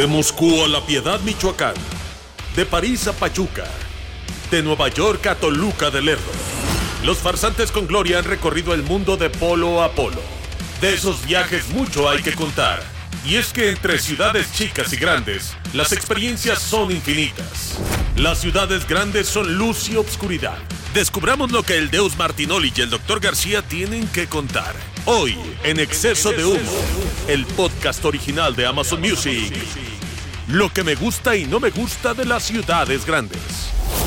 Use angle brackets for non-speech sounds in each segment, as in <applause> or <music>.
De Moscú a La Piedad, Michoacán. De París a Pachuca. De Nueva York a Toluca del Lerdo. Los farsantes con gloria han recorrido el mundo de polo a polo. De esos viajes mucho hay que contar. Y es que entre ciudades chicas y grandes, las experiencias son infinitas. Las ciudades grandes son luz y obscuridad. Descubramos lo que el Deus Martinoli y el Dr. García tienen que contar. Hoy, en Exceso de Humo, el podcast original de Amazon Music. Lo que me gusta y no me gusta de las ciudades grandes.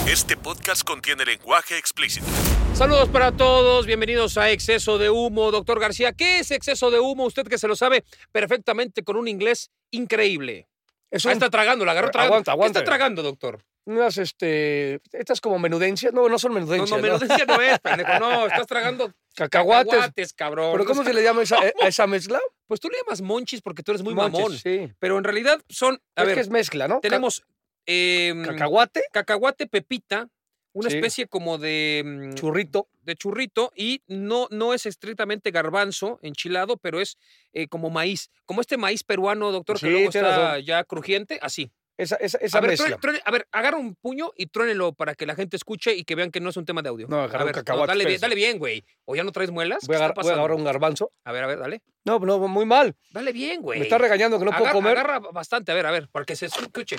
Este podcast contiene lenguaje explícito. Saludos para todos, bienvenidos a Exceso de Humo. Doctor García, ¿qué es exceso de humo? Usted que se lo sabe perfectamente con un inglés increíble. Es Ah, un- está tragando, la agarró tragando. Aguanta, ¿Qué está tragando, doctor? Unas, este, estas como menudencias, no, no son No, menudencias. no, menudencia no es, pendejo. No, estás tragando <laughs> Cacahuates. cabrón. ¿Pero cómo se le llama esa, a <laughs> esa mezcla? Pues tú le llamas monchis porque tú eres muy Monches, mamón. Sí. Pero en realidad son, a es ver, que es mezcla, ¿no? Tenemos em, cacahuate, cacahuate, pepita, una Sí. especie como de, mm, churrito. de churrito y no, no es estrictamente garbanzo enchilado, pero es eh, como maíz. Como este maíz peruano, doctor, que luego está razón. ya crujiente, así. Esa, esa, esa A ver, mezcla. a ver, agarra un puño y trónelo para que la gente escuche y que vean que no es un tema de audio. No, agarra a un ver, dale, bien, dale bien, güey. ¿O ya no traes muelas? Voy a, ¿Qué está agar- voy a agarrar un garbanzo. A ver, a ver, dale. No, no, muy mal. Dale bien, güey. Me está regañando que no puedo comer. Agarra bastante, a ver, a ver, para que se escuche.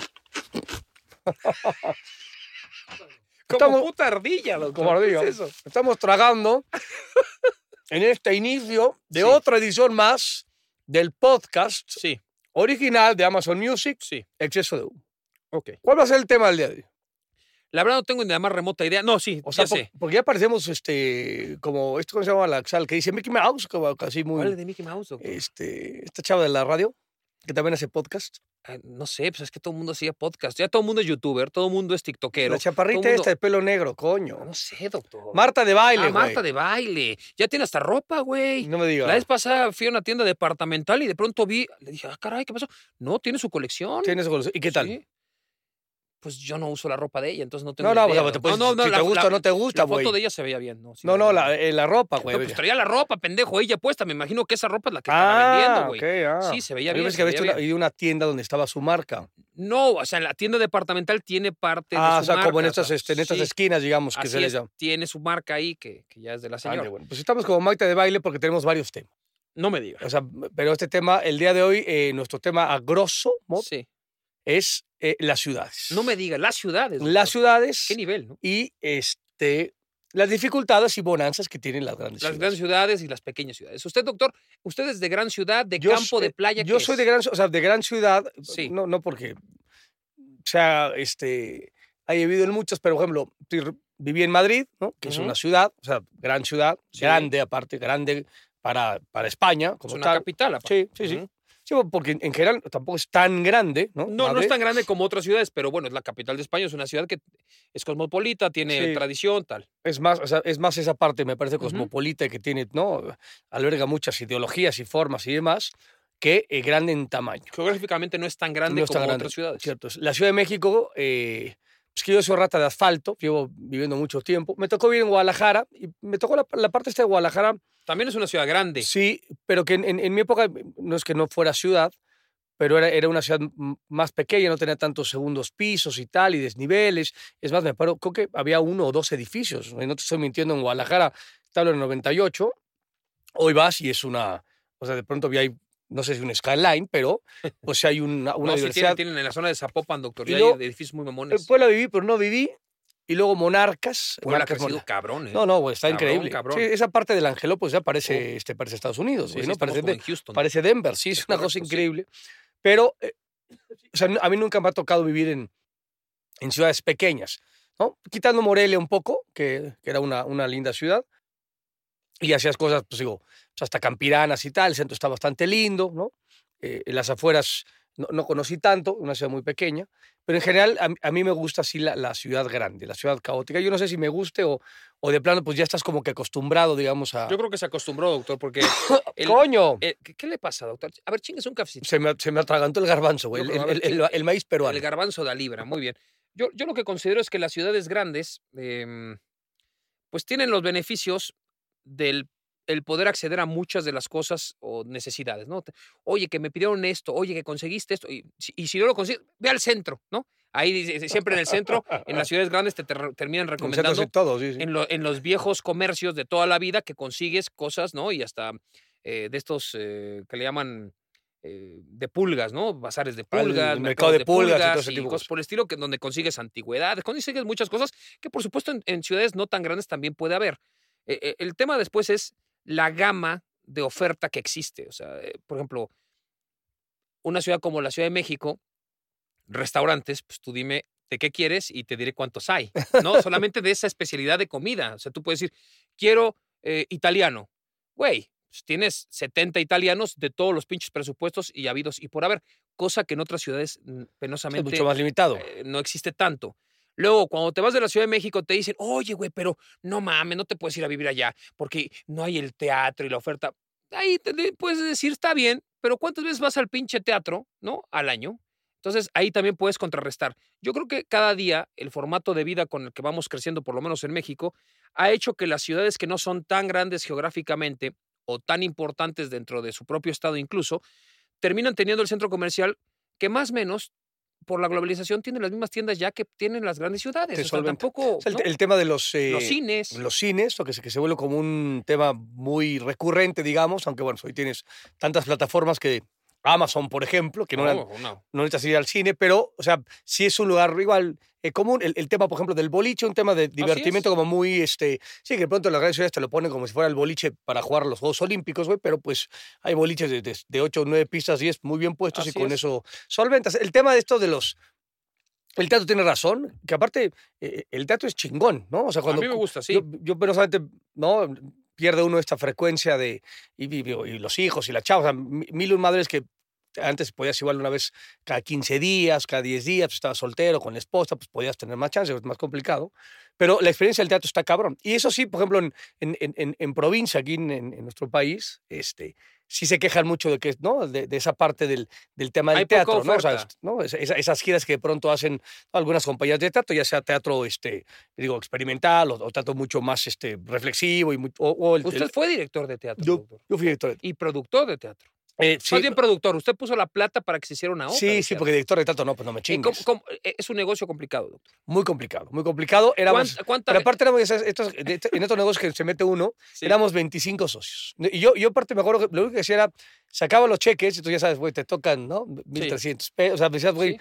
<laughs> Como Estamos- puta ardilla, doctor. Como ardilla. ¿Qué es eso? Estamos tragando <laughs> en este inicio de Sí. otra edición más del podcast Sí, original de Amazon Music, sí. Exceso de humo. Ok. ¿Cuál va a ser el tema del día de hoy? La verdad no tengo ni la más remota idea. No, sí, O sea, ya sé. porque ya parecemos este, como, esto cómo se llama la Axal, que dice Mickey Mouse, como casi muy, ¿Cuál es de Mickey Mouse, doctor? este, esta chava de la radio, que también hace podcast. Ah, no sé, pues es que todo el mundo hacía podcast. Ya todo el mundo es youtuber, todo el mundo es tiktokero. la chaparrita mundo- esta de pelo negro, coño. No sé, doctor. Marta de baile, Ah, güey. Marta de baile. Ya tiene hasta ropa, güey. No me digas. La vez pasada fui a una tienda departamental y de pronto vi, le dije, ah, caray, ¿qué pasó? No, tiene su colección. ¿Tienes gol- ¿Y qué tal? Sí. Pues yo no uso la ropa de ella, entonces no tengo No, no, idea, o sea, te puedes- no, no, si la- te gusta o no te gusta, La güey. foto de ella se veía bien, ¿no? No, no, la la, eh, la ropa, güey. No, pues traía la ropa, pendejo, ella puesta. Me imagino que esa ropa es la que estaba ah, vendiendo, güey. ok, ah. Sí, se veía Yo bien. se que había una, ido tienda donde estaba su marca. No, o sea, en la tienda departamental tiene parte Ah, de o su sea, marca. como en o estas, sea, este, en estas sí, esquinas, digamos, que se les es, llama. Tiene su marca ahí que, que ya es de la señora. Ande, bueno. Pues estamos como Marta de baile porque tenemos varios temas. No me digas. O sea, pero este tema, el día de hoy, eh, nuestro tema a grosso modo Sí. Es eh, las ciudades. No me digas, las ciudades. Las ciudades ¿Qué nivel, no? y este, las dificultades y bonanzas que tienen las grandes Las ciudades. grandes ciudades y las pequeñas ciudades. Usted, doctor, usted es de gran ciudad, de Yo campo, de playa. Yo ¿qué soy es? de gran, o sea, de gran ciudad, Sí. no, no porque sea, este, haya vivido en muchas, pero por ejemplo, viví en Madrid, ¿no? que es una ciudad, o sea, gran ciudad, Sí. grande aparte, grande para, para España, Es como una tal. capital, aparte. Sí, sí. Sí, porque en general tampoco es tan grande, ¿no? No, no es tan grande como otras ciudades, pero bueno, es la capital de España, es una ciudad que es cosmopolita, tiene Sí. tradición, tal. Es más, o sea, es más esa parte, me parece, cosmopolita que tiene, ¿no? Alberga muchas ideologías y formas y demás, que eh, grande en tamaño. Geográficamente no es tan grande No es tan como grande, otras ciudades. Cierto. La Ciudad de México, eh, es que yo soy rata de asfalto, llevo viviendo mucho tiempo. Me tocó vivir en Guadalajara y me tocó la, la parte esta de Guadalajara, También es una ciudad grande. sí, pero que en, en- en mi época no es que no fuera ciudad, pero era, era una ciudad más pequeña, no tenía tantos segundos pisos y tal, y desniveles. Es más, me acuerdo, creo que había uno o dos edificios, y no te estoy mintiendo, en Guadalajara, hablo en el 98, hoy vas y es una, o sea, de pronto vi ahí, no sé si un skyline, pero pues sí hay una, una no, sí diversidad. tienen, tienen en la zona de Zapopan, doctor. Y luego, hay edificios muy En mamones. Puebla viví, pero no viví. y luego Monarcas. Puebla ha Monarcas crecido Mon- cabrón, ¿eh? No, no, güey, está Cabrón, increíble. cabrón. Sí, esa parte del Angelópolis ya parece, este, parece Estados Unidos, Sí, güey, sí, ¿no? Parece, como de- en Houston. parece Denver, sí, es, Es una cosa correcto, sí. increíble. Pero, eh, o sea, a mí nunca me ha tocado vivir en, en ciudades pequeñas, ¿no? Quitando Morelia un poco, que, que era una, una linda ciudad, y hacías cosas, pues digo, pues, hasta campiranas y tal, el centro está bastante lindo, ¿no? Eh, en las afueras no, no conocí tanto, una ciudad muy pequeña, pero en general a, mí- a mí me gusta así la, la ciudad grande, la ciudad caótica. Yo no sé si me guste o, o de plano pues ya estás como que acostumbrado, digamos, a... Yo creo que se acostumbró, doctor, porque... <coughs> el- ¡Coño! eh, ¿qué, qué le pasa, doctor? A ver, chingues un cafecito. se, me, se me atragantó el garbanzo, güey, el, el- el- el maíz peruano. El garbanzo de la libra, muy bien. Yo, yo lo que considero es que las ciudades grandes, em, pues tienen los beneficios del el poder acceder a muchas de las cosas o necesidades, ¿no? Oye, que me pidieron esto, oye, que conseguiste esto, y, si- y si no lo consigues, ve al centro, ¿no? Ahí siempre en el centro, en las ciudades grandes te, ter- terminan recomendando y todo, sí, sí. en, lo- en los viejos comercios de toda la vida que consigues cosas, ¿no? Y hasta eh, de estos eh, que le llaman eh, de pulgas, ¿no? Bazares de Ah, el pulgas, mercado mercados de pulgas y todo ese tipo de cosas cosas. por el estilo, que, donde consigues antigüedades, consigues muchas cosas que por supuesto en, en ciudades no tan grandes también puede haber. Eh, eh, el tema después es la gama de oferta que existe. O sea, eh, por ejemplo, una ciudad como la Ciudad de México, restaurantes, pues tú dime de qué quieres y te diré cuántos hay. No solamente de esa especialidad de comida. O sea, tú puedes decir, quiero eh, italiano. Güey, pues tienes 70 italianos de todos los pinches presupuestos y habidos y por haber, cosa que en otras ciudades Es penosamente mucho más limitado. eh, no existe tanto. Luego, cuando te vas de la Ciudad de México, te dicen, oye, güey, pero no mames, no te puedes ir a vivir allá porque no hay el teatro y la oferta. Ahí puedes decir, está bien, pero ¿cuántas veces vas al pinche teatro, no? Al año. Entonces, ahí también puedes contrarrestar. Yo creo que cada día el formato de vida con el que vamos creciendo, por lo menos en México, ha hecho que las ciudades que no son tan grandes geográficamente o tan importantes dentro de su propio estado incluso, terminan teniendo el centro comercial que más o menos por la globalización tiene las mismas tiendas ya que tienen las grandes ciudades. O sea, tampoco O sea, el, ¿no? el tema de los, eh, los cines. los cines, lo que se, que se vuelve como un tema muy recurrente, digamos, aunque bueno, hoy tienes tantas plataformas que Amazon, por ejemplo, que no, No, no. no necesitas ir al cine, pero, o sea, sí es un lugar igual eh, común. El, el tema, por ejemplo, del boliche, un tema de divertimiento como muy, este, sí, que de pronto las grandes ciudades te lo ponen como si fuera el boliche para jugar los Juegos Olímpicos, güey, pero pues hay boliches de, de, de 8 o 9 pistas, 10 muy bien puestos y con es. eso solventas. El tema de esto de los... El teatro tiene razón, que aparte eh, el teatro es chingón, ¿no? O sea, cuando a mí me gusta, sí. yo, yo penosamente, ¿no? Pierde uno esta frecuencia de. Y, los hijos y la chava. Mil madres que antes podías igual una vez cada 15 días, cada 10 días, pues estabas soltero con la esposa, pues podías tener más chance, es más complicado. Pero la experiencia del teatro está cabrón. Y eso sí, por ejemplo, en, en, en- en- provincia, aquí en nuestro país, este, sí se quejan mucho de que, ¿no? De, de esa parte del, del tema del Hay teatro, ¿no? O sea, oferta. ¿no? Esa- esa- esas giras que de pronto hacen algunas compañías de teatro, ya sea teatro, este, digo, experimental o, o teatro mucho más este, reflexivo y muy- o, o el- Usted el- fue director de teatro yo, yo fui director de y productor de teatro. Eh, sí, Más bien productor. Usted puso la plata para que se hiciera una obra. sí, sí, porque director de teatro no, pues no me Eh, ¿cómo- chingues. cómo- eh, Es un negocio complicado, doctor. Muy complicado, muy complicado. Éramos, ¿Cuánta- cuánta- pero aparte éramos, estos- en estos negocios que se mete uno, Sí. éramos 25 socios. Y yo, yo aparte me acuerdo que lo único que hacía era, sacaba los cheques y tú ya sabes, güey, te tocan, ¿no? 1.300 pesos. O sea, decías, güey, Sí.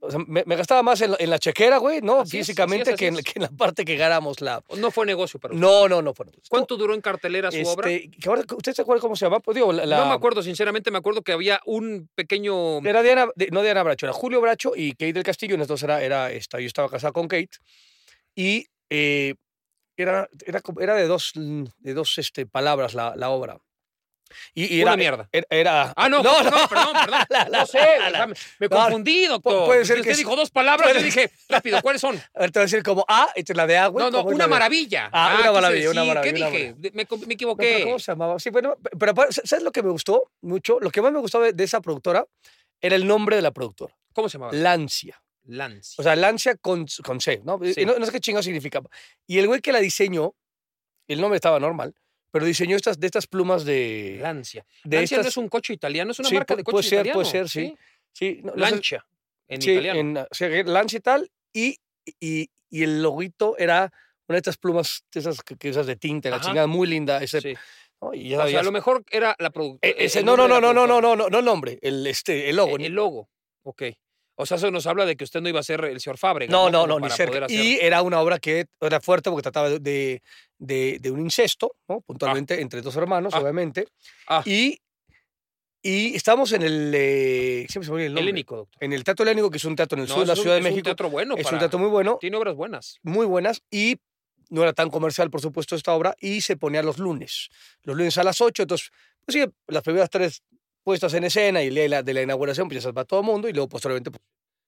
O sea, me, me gastaba más en en la chequera, güey, ¿no? Así Físicamente es, que, en, es. que en la parte que ganáramos la... No fue negocio para usted. No, no, no. Bueno, ¿Cuánto duró en cartelera su obra? Este, ahora, ¿Usted se acuerda cómo se llama? Pues digo, la, No me acuerdo, sinceramente, me acuerdo que había un pequeño. Era Diana, no Diana Bracho, era Julio Bracho y Kate del Castillo. Entonces era, era esta, yo estaba casado con Kate. Y eh, era, era, era de dos, de dos este, palabras la, la obra. Y, y Una era, mierda. Era, era- Ah, no, no, no, no. perdón, perdón. <laughs> La- la- no sé, la- me, no, confundí, doctor. puede ser Usted que dijo dos palabras, yo dije, rápido, ¿cuáles son? A ver, te voy a decir como A, esta es la de A, güey. No, no, una maravilla. Ah, una quise maravilla, una maravilla, ¿Qué una dije? Me, me No, equivoqué. ¿Cómo se llamaba? Sí, bueno, pero ¿sabes lo que me gustó mucho? Lo que más me gustó de, de esa productora era el nombre de la productora, ¿Cómo se llamaba? Lancia. Lance. O sea, Lancia con, con C, ¿no? Y Sí. no? no sé qué chingo significa. Y el güey que la diseñó, el nombre estaba normal, pero diseñó estas, de estas plumas de. Lancia. De Lancia estas, no es un coche italiano, es una sí, marca de coche puede ser, italiano, Puede ser, sí. sí. sí no, Lancia, en sí, italiano. En, o sea, Lancia y tal, y, y, y, el loguito era una de estas plumas, esas, esas de tinta, Ajá. la chingada, muy linda. Ese, ¿no? Y ya, o sea, ya, a lo mejor era la producción e, e, productora. No, no, no, no, no, no, no, no, el nombre, el, este, el logo. El, el logo, ok. O sea, eso nos habla de que usted no iba a ser el señor Fábrega. No, no, Como no, ni cerca. Y era una obra que era fuerte porque trataba de, de, de- de un incesto, ¿no? Puntualmente, entre dos hermanos, Ah. obviamente. Ah. Y, y estamos en el. eh, siempre se me el nombre. Helénico, doctor. En el Teatro Helénico, que es un teatro en el No, sur de la un- Ciudad de es un México. teatro bueno. es para- un teatro muy bueno, Tiene obras buenas. muy buenas. Y no era tan comercial, por supuesto, esta obra. Y se ponía los lunes. Los lunes a las 8. Entonces, pues sí, las primeras tres puestas en escena y el día de la, de la inauguración, pues ya se va todo el mundo. Y luego, posteriormente, pues,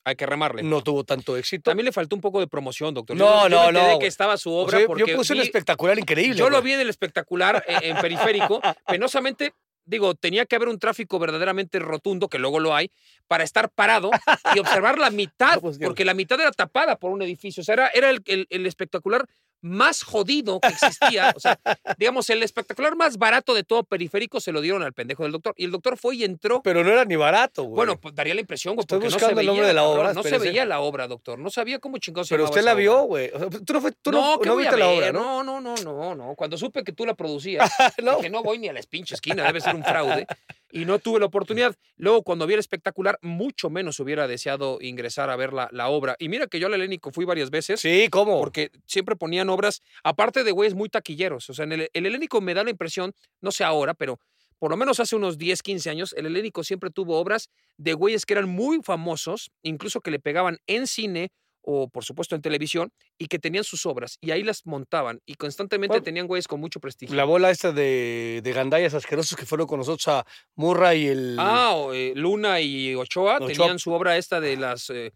Hay que remarle. no tuvo tanto éxito. También le faltó un poco de promoción, doctor. No, yo, yo no, no, que estaba su O obra sea, porque yo puse vi- espectacular increíble. Yo lo vi en el espectacular eh, en periférico. <laughs> Penosamente, digo, tenía que haber un tráfico verdaderamente rotundo, que luego lo hay, para estar parado y observar la <laughs> mitad, pues, que- porque la mitad era tapada por un edificio. O sea, era, era el, el- el espectacular más jodido que existía. O sea, <laughs> digamos, el espectacular más barato de todo periférico se lo dieron al pendejo del doctor. Y el doctor fue y entró. Pero no era ni barato, güey. Bueno, pues daría la impresión, güey, Estoy porque no se buscando el veía. nombre de la obra, No se veía la obra, doctor. No sabía cómo chingados se Pero usted la vio, güey. O sea, Tú no, fue- tú no, no, ¿qué no viste la obra, ¿no? No, no, no, no, no. Cuando supe que tú la producías, <laughs> No. dije, no voy ni a la pinche esquina, debe ser un fraude. <laughs> Y no tuve la oportunidad. Luego, cuando vi el espectacular, mucho menos hubiera deseado ingresar a ver la, la obra. Y mira que yo al Helénico fui varias veces. Sí, ¿cómo? Porque siempre ponían obras, aparte de güeyes muy taquilleros. O sea, en el, el Helénico me da la impresión, no sé ahora, pero por lo menos hace unos 10, 15 años, el Helénico siempre tuvo obras de güeyes que eran muy famosos, incluso que le pegaban en cine o por supuesto en televisión, y que tenían sus obras y ahí las montaban y constantemente Bueno, tenían güeyes con mucho prestigio. La bola esta de, de gandallas asquerosos que fueron con nosotros a Murray y el... Ah, o, eh, Luna y Ochoa, Ochoa. tenían su obra esta de las... eh,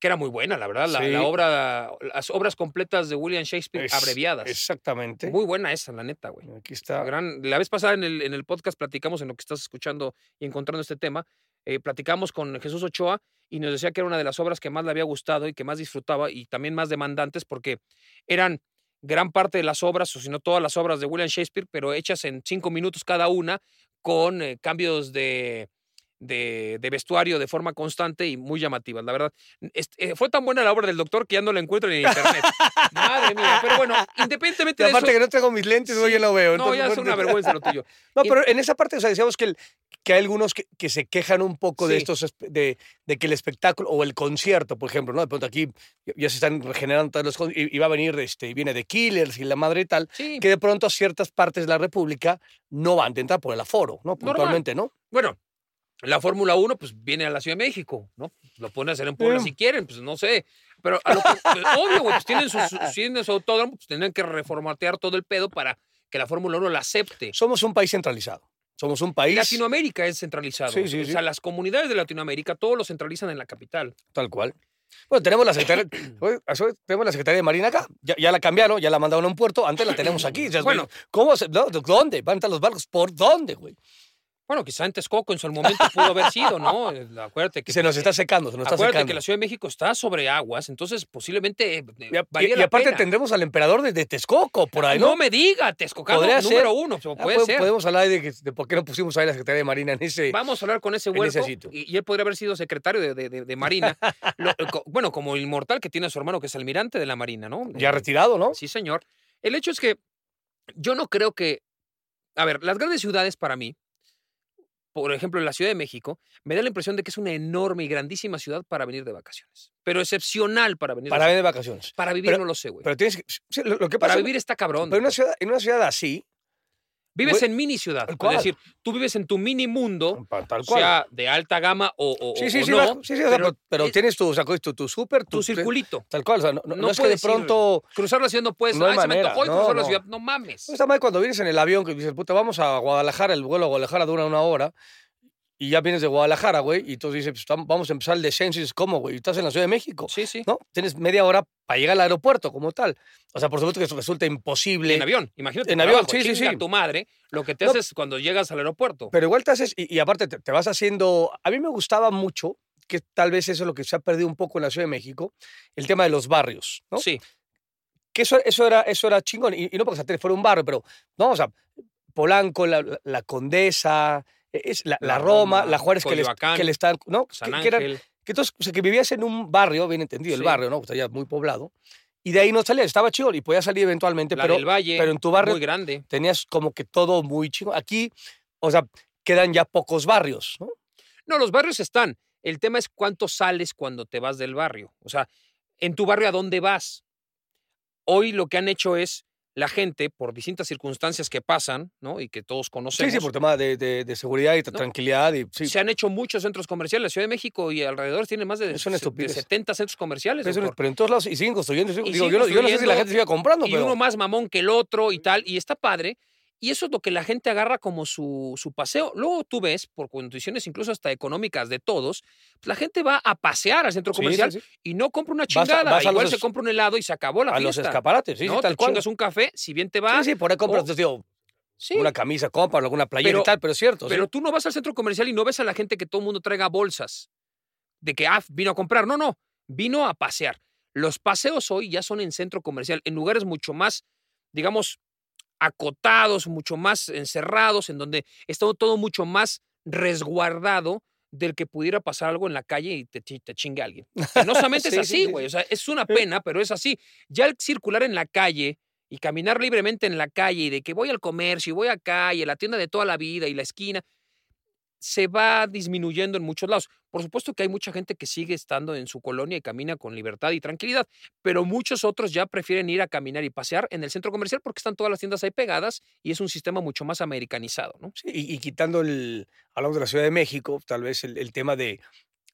que era muy buena, la verdad, la, Sí. la obra, las obras completas de William Shakespeare es- abreviadas. Exactamente. Muy buena esa, la neta, güey. Aquí está. Gran, la vez pasada en el, en el podcast platicamos, en lo que estás escuchando y encontrando este tema, eh, platicamos con Jesús Ochoa y nos decía que era una de las obras que más le había gustado y que más disfrutaba y también más demandantes porque eran gran parte de las obras, o si no todas las obras de William Shakespeare, pero hechas en cinco minutos cada una, con eh, cambios de, de, de vestuario de forma constante y muy llamativas. La verdad, Est- eh, fue tan buena la obra del doctor que ya no la encuentro en internet. Madre mía, pero bueno, independientemente Y de eso... aparte que no tengo mis lentes, güey, yo no veo. No, entonces, ya es una vergüenza lo <laughs> tuyo. No, Y- pero en esa parte, o sea, decíamos que, el- que hay algunos que, que se quejan un poco de Sí. estos, espe- de, de que el espectáculo o el concierto, por ejemplo, ¿no? De pronto aquí ya- se están regenerando todos los y, y va a venir, este, viene de Killers y la madre y tal, Sí. que de pronto a ciertas partes de la República no van a entrar por el aforo, ¿no? Puntualmente, ¿no? Bueno, la Fórmula 1 pues viene a la Ciudad de México, ¿no? Lo pueden hacer en Puebla si quieren, pues no sé. Pero a lo que, pues, obvio, güey, pues tienen su, su- tienen su autódromo, pues tendrán que reformatear todo el pedo para que la Fórmula 1 la acepte. Somos un país centralizado. Somos un país Latinoamérica es centralizado. Sí, sí, o sí. sea, las comunidades de Latinoamérica, todos lo centralizan en la capital. tal cual. Bueno, tenemos la Secretaría, <clears throat> tenemos la Secretaría de Marina acá. Ya, ya la cambiaron, ya la mandaron a un puerto. Antes la tenemos aquí. <clears throat> Bueno. ¿cómo se, no, ¿Dónde? ¿Van a estar los barcos? ¿Por dónde, güey? Bueno, quizá en Texcoco en su momento pudo haber sido, ¿no? <laughs> Eh, Acuérdate que Se nos está secando, se nos está Acuérdate secando. que la Ciudad de México está sobre aguas, entonces posiblemente eh, Y, aparte pena. tendremos al emperador de, de Texcoco por ahí, no, ¿no? me diga, Texcocano número ser. uno, Ah, puede pod- ser. Podemos hablar de, que- de por qué no pusimos ahí la Secretaría de Marina en ese... Vamos a hablar con ese huerco y, y él podría haber sido secretario de, de- de- de Marina. <laughs> Lo- bueno, como el inmortal que tiene a su hermano que es almirante de la Marina, ¿no? Ya Eh, retirado, ¿no? Sí, señor. El hecho es que yo no creo que... A ver, las grandes ciudades para mí, por ejemplo, en la Ciudad de México, me da la impresión de que es una enorme y grandísima ciudad para venir de vacaciones. Pero excepcional para venir Para de ir de vacaciones. Para vivir Pero- no lo sé, güey. Pero tienes que... lo, que Para pasa... vivir está cabrón. pero en una, ciudad, en una ciudad así... Vives en mini ciudad. Es decir, tú vives en tu mini mundo, pa- Tal cual. sea, de alta gama o, o- sí, sí, o sí, no, sí, sí, pero, pero es tienes tu, o sea, tu, tu súper, tu circulito. Tal cual, o sea, no, no- es que de puedes ir- pronto... Cruzar la ciudad no puedes. No hay Ay, se me manera, antojó y no, cruzar la no. ciudad. No mames. No está mal cuando vienes en el avión que dices, puta, vamos a Guadalajara, el vuelo a Guadalajara dura una hora, y ya vienes de Guadalajara, güey, y tú dices, pues, vamos a empezar el descenso, y dices, ¿cómo, güey? Y Estás en la Ciudad de México, Sí, sí. ¿no? Tienes media hora para llegar al aeropuerto como tal. O sea, por supuesto que eso resulta imposible. en avión, imagínate. En avión, sí, sí, sí. tu madre lo que te No. haces cuando llegas al aeropuerto. Pero igual te haces, y, y aparte te, te vas haciendo, a mí me gustaba mucho, que tal vez eso es lo que se ha perdido un poco en la Ciudad de México, el tema de los barrios, ¿no? Sí. que eso, eso, era, eso era chingón. Y, y no porque fuera un barrio, pero, no, o sea, Polanco, la, la- Condesa, es la, La la Roma, Roma, la Juárez que le, que le están, ¿no? San que, que eran- que entonces, o sea, que vivías en un barrio, bien entendido, el barrio, ¿no? Está ya muy poblado. Y de ahí no salías, estaba chido y podías salir eventualmente, La pero del Valle. pero en tu barrio- Muy grande. tenías como que todo muy chido. Aquí, o sea, quedan ya pocos barrios, ¿no? No, los barrios están. El tema es cuánto sales cuando te vas del barrio. O sea, en tu barrio, ¿a dónde vas? Hoy lo que han hecho es la gente, por distintas circunstancias que pasan, ¿no? Y que todos Sí, conocemos. sí, por tema de, de- de seguridad y ¿No? tranquilidad. Y, sí. Se han hecho muchos centros comerciales. La Ciudad de México y alrededor tienen más de, de estupidez. 70 centros comerciales. Pero, en todos lados y siguen construyendo. Digo, Y yo, no, yo no sé si la gente siga comprando, y pero uno más mamón que el otro y tal, y está padre. Y eso es lo que la gente agarra como su, su paseo. Luego tú ves, por condiciones incluso hasta económicas de todos, pues la gente va a pasear al centro Sí, sí, comercial sí. y no compra una Vas a- chingada. vas a Igual los se compra un helado y se acabó la a los fiesta. escaparates, sí, ¿no? tal Te cual. chingas un café, si bien te va. Sí, sí, por ahí compras, o- entonces, digo, sí, una camisa, compra alguna playera Pero- y tal, pero es cierto. sí. pero tú no vas al centro comercial y no ves a la gente que todo el mundo traiga bolsas de que ah, vino a comprar. No, no, vino a pasear. Los paseos hoy ya son en centro comercial, en lugares mucho más, digamos, acotados, mucho más encerrados, en donde está todo mucho más resguardado del que pudiera pasar algo en la calle y te, chi- te chingue alguien. <laughs> Penosamente Sí, es sí, así, sí, güey. O sea, es una pena, pero es así. Ya el circular en la calle y caminar libremente en la calle y de que voy al comercio y voy acá y a la tienda de toda la vida y la esquina, se va disminuyendo en muchos lados. Por supuesto que hay mucha gente que sigue estando en su colonia y camina con libertad y tranquilidad, pero muchos otros ya prefieren ir a caminar y pasear en el centro comercial porque están todas las tiendas ahí pegadas y es un sistema mucho más americanizado, ¿no? Sí, y, quitando el, hablamos de la Ciudad de México, tal vez el, el tema de,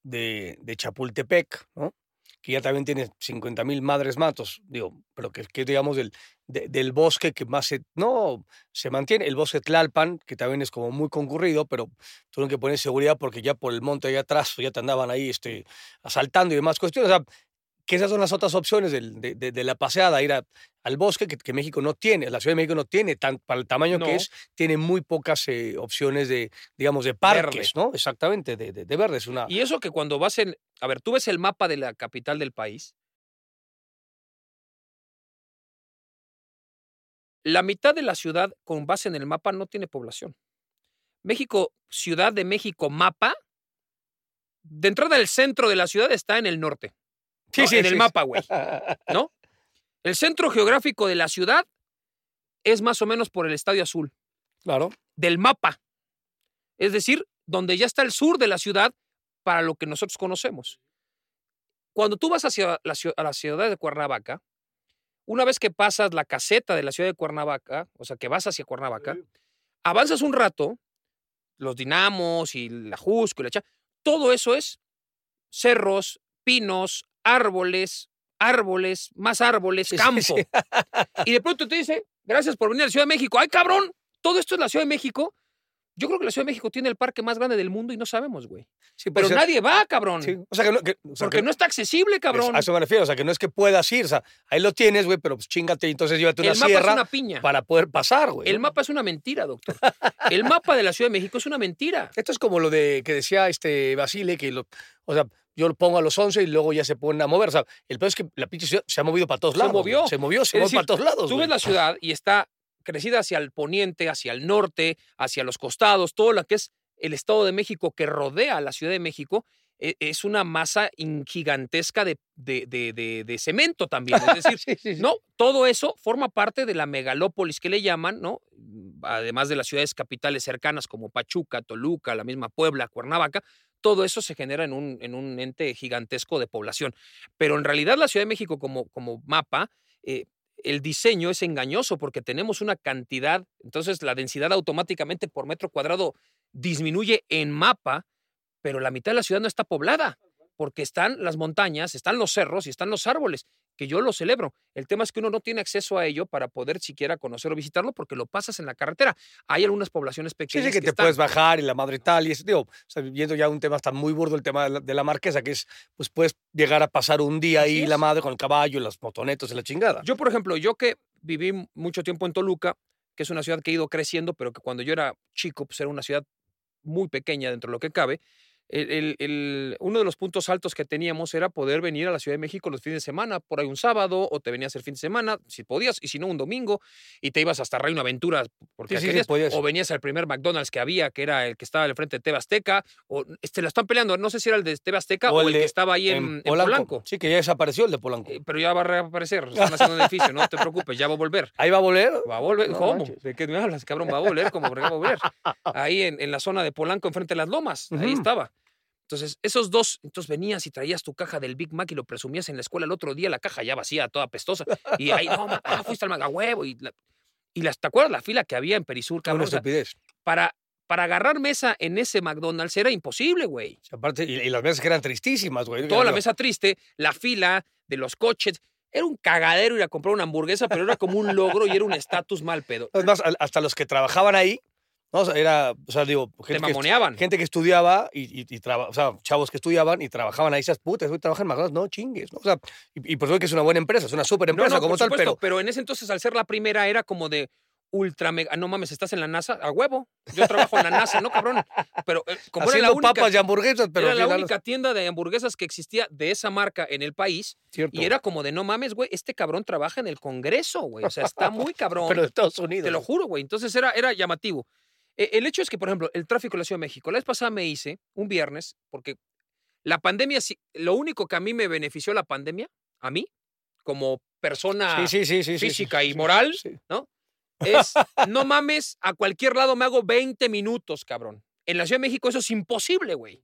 de, Chapultepec, ¿no? que ya también tiene 50 mil madres matos, digo, pero que, que digamos del, de- del bosque que más se, no, se mantiene, el bosque Tlalpan, que también es como muy concurrido, pero tuvieron que poner seguridad porque ya por el monte allá atrás pues, ya te andaban ahí este, asaltando y demás cuestiones. O sea, que esas son las otras opciones de, de- de la paseada, ir a- al bosque que, que México no tiene, la Ciudad de México no tiene, tan, para el tamaño No. que es, tiene muy pocas eh, opciones de, digamos, de parques, ¿no? Exactamente, de, de, de verde. Es una... Y eso que cuando vas en, a ver, tú ves el mapa de la capital del país, la mitad de la ciudad con base en el mapa no tiene población. México, Ciudad de México, mapa, de entrada el centro de la ciudad está en el norte, Sí, ¿no? sí, en sí, el sí. mapa, güey. ¿no? <laughs> El centro geográfico de la ciudad es más o menos por el Estadio Azul, Claro. del mapa. Es decir, donde ya está el sur de la ciudad para lo que nosotros conocemos. Cuando tú vas hacia la, a la ciudad de Cuernavaca, una vez que pasas la caseta de la ciudad de Cuernavaca, o sea, que vas hacia Cuernavaca, avanzas un rato, los dinamos y la Jusco y la Cha, todo eso es cerros, pinos, árboles, árboles, más árboles, sí, campo. sí. Y de pronto te dice, gracias por venir a la Ciudad de México. ¡Ay, cabrón! Todo esto es la Ciudad de México. Yo creo que la Ciudad de México tiene el parque más grande del mundo y no sabemos, güey. Sí, Pero pues, nadie va, cabrón. sí. O sea, que no, que- o sea, porque que- no está accesible, es- cabrón. A eso me refiero, o sea, que no es que puedas ir, o sea, ahí lo tienes, güey, pero pues chingate y entonces llévate una El mapa sierra es una piña. para poder pasar, güey. El mapa es una mentira, doctor. El mapa de la Ciudad de México es una mentira. <laughs> Esto es como lo de que decía este Basile, que lo, o sea, yo lo pongo a los 11 y luego ya se ponen a mover. O sea, el peor es que la pinche ciudad se ha movido para todos Se lados. movió. güey. Se movió, se movió para todos lados. Tú güey. ves la ciudad y está crecida hacia el poniente, hacia el norte, hacia los costados, todo lo que es el Estado de México que rodea a la Ciudad de México, e- es una masa gigantesca de, de- de- de- de cemento también. Es <laughs> decir, Sí, sí, sí. no, todo eso forma parte de la megalópolis que le llaman, ¿no? Además de las ciudades capitales cercanas como Pachuca, Toluca, la misma Puebla, Cuernavaca, todo eso se genera en un, en un ente gigantesco de población. Pero en realidad la Ciudad de México como, como mapa, eh, el diseño es engañoso porque tenemos una cantidad, entonces la densidad automáticamente por metro cuadrado disminuye en mapa, pero la mitad de la ciudad no está poblada porque están las montañas, están los cerros y están los árboles, que yo lo celebro. El tema es que uno no tiene acceso a ello para poder siquiera conocer o visitarlo porque lo pasas en la carretera. Hay algunas poblaciones Sí, pequeñas sí, que te están- puedes bajar y la madre tal. Y es, digo, viendo ya un tema hasta muy burdo, el tema de la, de la marquesa, que es, pues puedes llegar a pasar un día Así ahí es. la madre con el caballo, las motonetos y la chingada. Yo, por ejemplo, yo que viví mucho tiempo en Toluca, que es una ciudad que ha ido creciendo, pero que cuando yo era chico, pues era una ciudad muy pequeña dentro de lo que cabe. El- el- el- uno de los puntos altos que teníamos era poder venir a la Ciudad de México los fines de semana, por ahí un sábado, o te venías el fin de semana, si podías, y si no, un domingo, y te ibas hasta Reino Aventura, porque Sí, o venías al primer McDonald's que había, que era el que estaba al frente de Teba Azteca, o este, la están peleando, no sé si era el de Teba Azteca o, el, que estaba ahí en, en Polanco. Sí, que ya desapareció el de Polanco. Eh, pero ya va a reaparecer, están haciendo un edificio, no te preocupes, ya va a volver. Ahí va a volver. Va a volver. No ¿Cómo? manches. ¿De qué me hablas, cabrón? Va a volver, ¿cómo que va a volver? Ahí en, en la zona de Polanco, enfrente de las lomas. Ahí estaba. Entonces, esos dos, entonces venías y traías tu caja del Big Mac y lo presumías en la escuela el otro día, la caja ya vacía, toda pestosa. Y ahí, no, ma- ah, fuiste al maga huevo. Y, la- y las, ¿te acuerdas la fila que había en Perisur, Una cabrón? Sea, estupidez. para, para agarrar mesa en ese McDonald's era imposible, güey. Aparte, y, y las mesas que eran tristísimas, güey. Toda la mesa triste, la fila de los coches. Era un cagadero ir a comprar una hamburguesa, pero era como un logro y era un estatus mal pedo. Es más, al- hasta los que trabajaban ahí, ¿no? O sea, era, o sea, digo, Te gente, que, gente que estudiaba y, y, y traba- o sea, chavos que estudiaban y trabajaban ahí, esas putas, hoy trabajan en McDonald's, no chingues, ¿no? O sea, y, y por supuesto que es una buena empresa, es una súper No, empresa no, como por tal, supuesto, pero en ese entonces, al ser la primera, era como de ultra mega. ah, No mames, estás en la NASA, a huevo. Yo trabajo en la NASA, ¿no, cabrón? Pero eh, como era haciendo la única, papas y hamburguesas, pero era la final- única tienda de hamburguesas que existía de esa marca en el país. Cierto. Y era como de, no mames, güey, este cabrón trabaja en el Congreso, güey. O sea, está muy <laughs> cabrón. pero de Estados Unidos. Te lo juro, güey. Entonces era, era llamativo. Eh, el hecho es que, por ejemplo, el tráfico en la Ciudad de México. La vez pasada me hice un viernes, porque la pandemia, sí- lo único que a mí me benefició la pandemia, a mí, como persona Sí, sí, sí, sí, sí, física y moral, sí. <laughs> es, no mames, a cualquier lado me hago 20 minutos, cabrón. En la Ciudad de México eso es imposible, güey.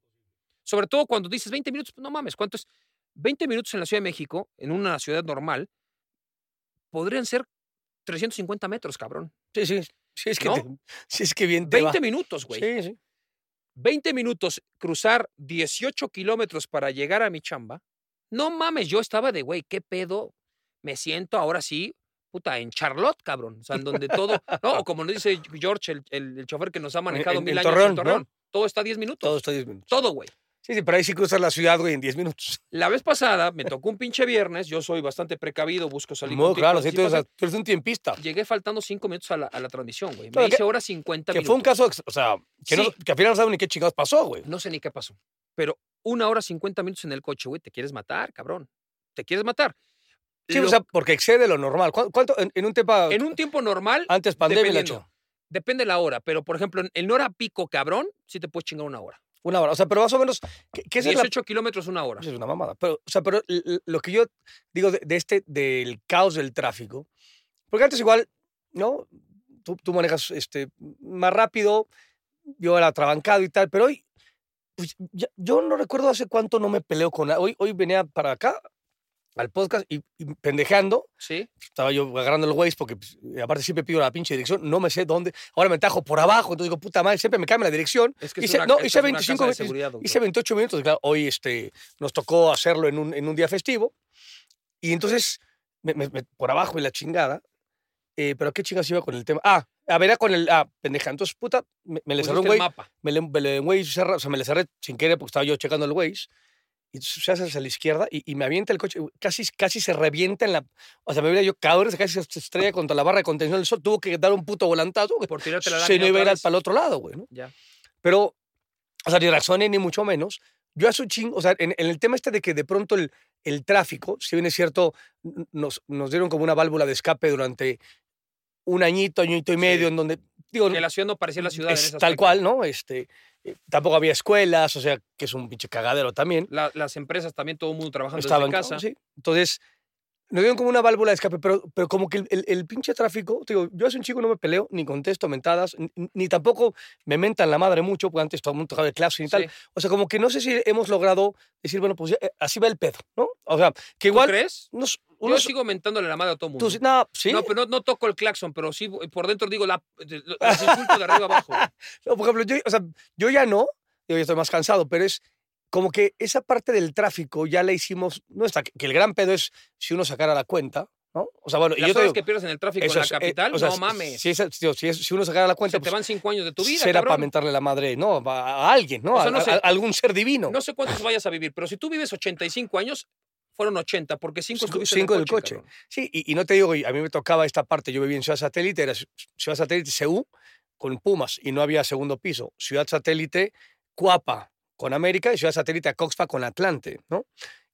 Sobre todo cuando dices 20 minutos, pues no mames, ¿cuánto es? 20 minutos en la Ciudad de México, en una ciudad normal, podrían ser 350 metros, cabrón. Sí, sí. Sí, es que, ¿No? te- sí, es que bien te 20 va. minutos, güey. Sí, sí. 20 minutos cruzar 18 kilómetros para llegar a mi chamba. No mames, yo estaba de, güey, ¿qué pedo? Me siento ahora sí, puta, en Charlotte, cabrón. O sea, en donde todo, no, o como nos dice George, el, el- el chofer que nos ha manejado en- mil en años Torreón, en ¿no? Torreón. Todo está a 10 minutos. Todo Todo, está 10 minutos. güey. Sí, sí, pero ahí sí cruzas la ciudad, güey, en 10 minutos. <laughs> La vez pasada me tocó un pinche viernes. Yo soy bastante precavido, busco salir tiempo claro, sí, tú eres, tú eres un tiempista. Llegué faltando 5 minutos a la, a la transmisión, güey. Me que- hice hora 50 Que minutos. fue un caso, o sea, que, no- Sí. que al final no sabes ni qué chingados pasó, güey. No sé ni qué pasó. Pero una hora 50 minutos en el coche, güey, te quieres matar, cabrón. Te quieres matar. Sí, Lo- o sea, porque excede lo normal. ¿Cuánto, en, en un tema en un tiempo normal, antes pandemia, hecho? depende la hora, pero por ejemplo, en- en hora pico, cabrón, sí te puedes chingar una hora. Una hora. O sea, pero más o menos, ¿qué, qué es la 18 kilómetros, una hora. Es una mamada. Pero, o sea, pero lo que yo digo de, de este, del caos del tráfico, porque antes igual, ¿no? Tú, tú manejas este, más rápido, yo era trabancado y tal, pero hoy, pues, ya- yo no recuerdo hace cuánto no me peleo con... Hoy, hoy venía para acá, al podcast, y, y pendejeando, Sí. estaba yo agarrando el Waze porque pues, aparte siempre pido la pinche dirección, no me sé dónde, ahora me tajo por abajo, entonces digo, puta madre, siempre me cambia la dirección. Es que Hice- es una, no, hice es una 25 casa de minutos, seguridad, doctor. Hice 28 minutos, claro, hoy este, nos tocó hacerlo en un, en un día festivo. Y entonces, me- me- me- por abajo y la chingada. eh, pero ¿qué chingas iba con el tema? Ah, a ver, con el. Ah, pendeja. Entonces, puta, me, le cerró un güey. Me le, cerra- o sea, me le cerré sin querer porque estaba yo checando el Waze. Y se hace hacia la izquierda y, y me avienta el coche. Casi, casi se revienta en la. O sea, me hubiera yo cabrón, casi se estrella contra la barra de contención del sol. Tuvo que dar un puto volantazo. güey. Por tirarte la Se no iba a ir para el otro lado, güey, ¿no? Ya. Pero, o sea, ni razones ni mucho menos. Yo hace un chingo, o sea, en, en el tema este de que de pronto el, el tráfico, si bien es cierto, nos, nos dieron como una válvula de escape durante un añito, añito y medio, en donde, digo, Que la ciudad no parecía la ciudad es tal cual, ¿no? Este, tampoco había escuelas, o sea, que es un pinche cagadero también. La- las empresas también, todo el mundo trabajando Estaban, desde casa. sí. Entonces, nos dieron como una válvula de escape, pero, pero como que el, el- el pinche tráfico, te digo, yo hace un chico no me peleo, ni contesto mentadas, ni, ni tampoco me mentan la madre mucho, porque antes todo el mundo tocaba de clase y tal. O sea, como que no sé si hemos logrado decir, bueno, pues eh, así va el pedo, ¿no? O sea, que ¿Tú igual. crees? Unos, Yo sigo mentándole la madre a todo mundo. tú no, sí. No, pero no, no toco el claxon, pero sí por dentro digo la, los insulto de arriba abajo. <laughs> No, por ejemplo, yo, o sea, yo ya no, yo ya estoy más cansado, pero es como que esa parte del tráfico ya la hicimos, no está, que el gran pedo es si uno sacara la cuenta, ¿no? O sea, bueno, y Las yo te horas digo, que pierdes en el tráfico en la eh, capital, o sea, no mames. Si, es- si, es- si uno sacara la cuenta, Se te pues, van cinco años de tu vida, será para mentarle la madre, no, a, a alguien, ¿no? O sea, A- no sé. a- a algún ser divino. No sé cuántos vayas a vivir, pero si tú vives 85 años, fueron 80, porque 5 Cinco- estuviste cinco en del el coche. Sí, y, y no te digo, a mí me tocaba esta parte, yo vivía en Ciudad Satélite, era Ci- Ciudad Satélite CU con Pumas y no había segundo piso. Ciudad Satélite Cuapa con América y Ciudad Satélite Acoxpa con Atlante, ¿no?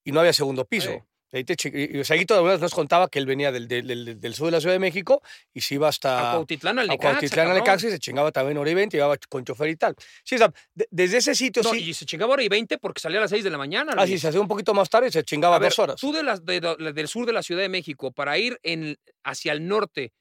Y no había segundo piso. Ahí te y, y Saguito de alguna vez nos contaba que él venía del, del, del- del sur de la Ciudad de México y se iba hasta A Cuautitlán, al a Necaxa, Cuautitlán, al. Necaxa y se chingaba también hora y 20, llevaba con chofer y tal. Sí, o sea, de- desde ese sitio No, sí. y se chingaba hora y 20 porque salía a las 6 de la mañana. Ah, sí, se hacía un poquito más tarde y se chingaba A ver, dos horas. Tú de de- de- del sur de la Ciudad de México para ir en, hacia el norte,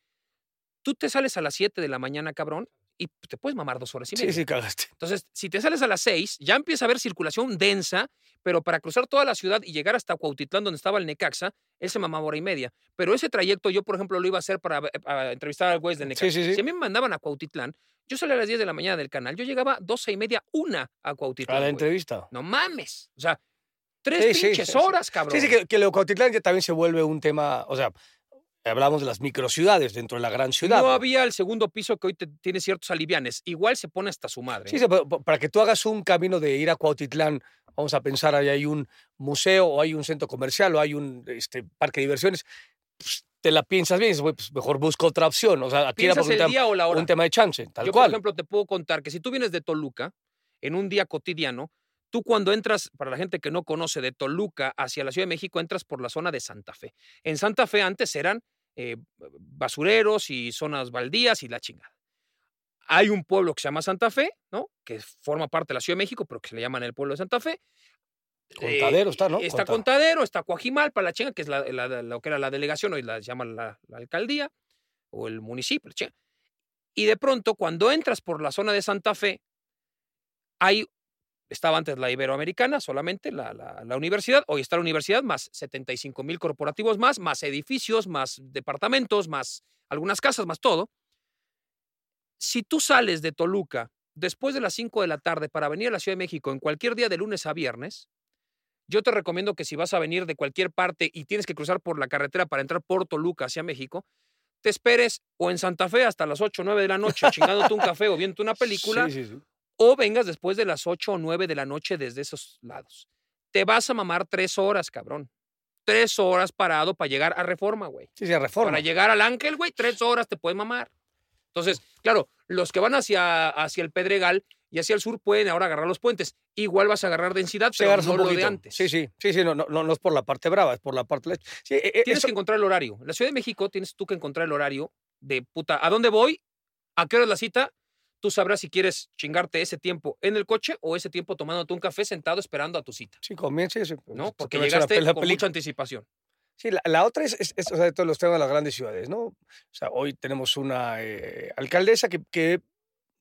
tú te sales a las 7 de la mañana, cabrón, y te puedes mamar dos horas y Sí, media. sí, cagaste. Entonces, si te sales a las 6, ya empieza a haber circulación densa, pero para cruzar toda la ciudad y llegar hasta Cuautitlán, donde estaba el Necaxa, él se mamaba hora y media. Pero ese trayecto yo, por ejemplo, lo iba a hacer para, para entrevistar al güey del Necaxa. sí, sí. Si a mí me mandaban a Cuautitlán, yo salía a las 10 de la mañana del canal, yo llegaba 12 y media, una a Cuautitlán. A la güey. entrevista. No mames. O sea, tres Sí, sí, pinches sí, sí. horas, cabrón. Sí, sí, que, que lo Cuautitlán ya también se vuelve un tema, o sea, hablamos de las microciudades dentro de la gran ciudad. No había el segundo piso que hoy te- tiene ciertos alivianes. Igual se pone hasta su madre. Sí, ¿eh? para que tú hagas un camino de ir a Cuautitlán, vamos a pensar, ahí hay un museo, o hay un centro comercial, o hay un este, parque de diversiones, pues, te la piensas bien, dices, "Güey, pues mejor busco otra opción. O sea, aquí era ¿Piensas por un, tema, o la hora? un tema de chance, tal Yo, por cual. ejemplo, te puedo contar que si tú vienes de Toluca, en un día cotidiano, tú cuando entras, para la gente que no conoce, de Toluca hacia la Ciudad de México, entras por la zona de Santa Fe. En Santa Fe antes eran eh, basureros y zonas baldías y la chingada. Hay un pueblo que se llama Santa Fe, ¿no? Que forma parte de la Ciudad de México, pero que se le llaman el pueblo de Santa Fe. Eh, Contadero está, ¿no? Está Conta- Contadero, está Coajimalpa, la chinga, que es la, la- la- lo que era la delegación, hoy la llaman la, la alcaldía o el municipio, la chinga. Y de pronto, cuando entras por la zona de Santa Fe, hay, estaba antes la Iberoamericana, solamente la, la- la universidad, hoy está la universidad, más 75 mil corporativos más, más edificios, más departamentos, más algunas casas, más todo. Si tú sales de Toluca después de las 5 de la tarde para venir a la Ciudad de México en cualquier día de lunes a viernes, yo te recomiendo que si vas a venir de cualquier parte y tienes que cruzar por la carretera para entrar por Toluca hacia México, te esperes o en Santa Fe hasta las 8 o 9 de la noche chingándote un café o viendo una película, Sí, sí, sí. O vengas después de las 8 o 9 de la noche desde esos lados. Te vas a mamar tres horas, cabrón. Tres horas parado para llegar a Reforma, güey. Sí, sí, a reforma. Para llegar al Ángel, güey, tres horas te puedes mamar. Entonces, claro, los que van hacia, hacia el Pedregal y hacia el sur pueden ahora agarrar los puentes. Igual vas a agarrar densidad, Sí, pero no lo de antes. Sí, sí, sí, sí, no, no, no, no es por la parte brava, es por la parte... Sí, eh, eh, Tienes eso- que encontrar el horario. En la Ciudad de México tienes tú que encontrar el horario de puta. ¿A dónde voy? ¿A qué hora es la cita? Tú sabrás si quieres chingarte ese tiempo en el coche o ese tiempo tomándote un café sentado esperando a tu cita. Sí, comienza, sí, ¿no? sí, Porque te ves la llegaste pela- con mucha anticipación. Sí, la, la otra es, es- es, o sea, de todos los temas de las grandes ciudades, ¿no? O sea, hoy tenemos una eh, alcaldesa que, que,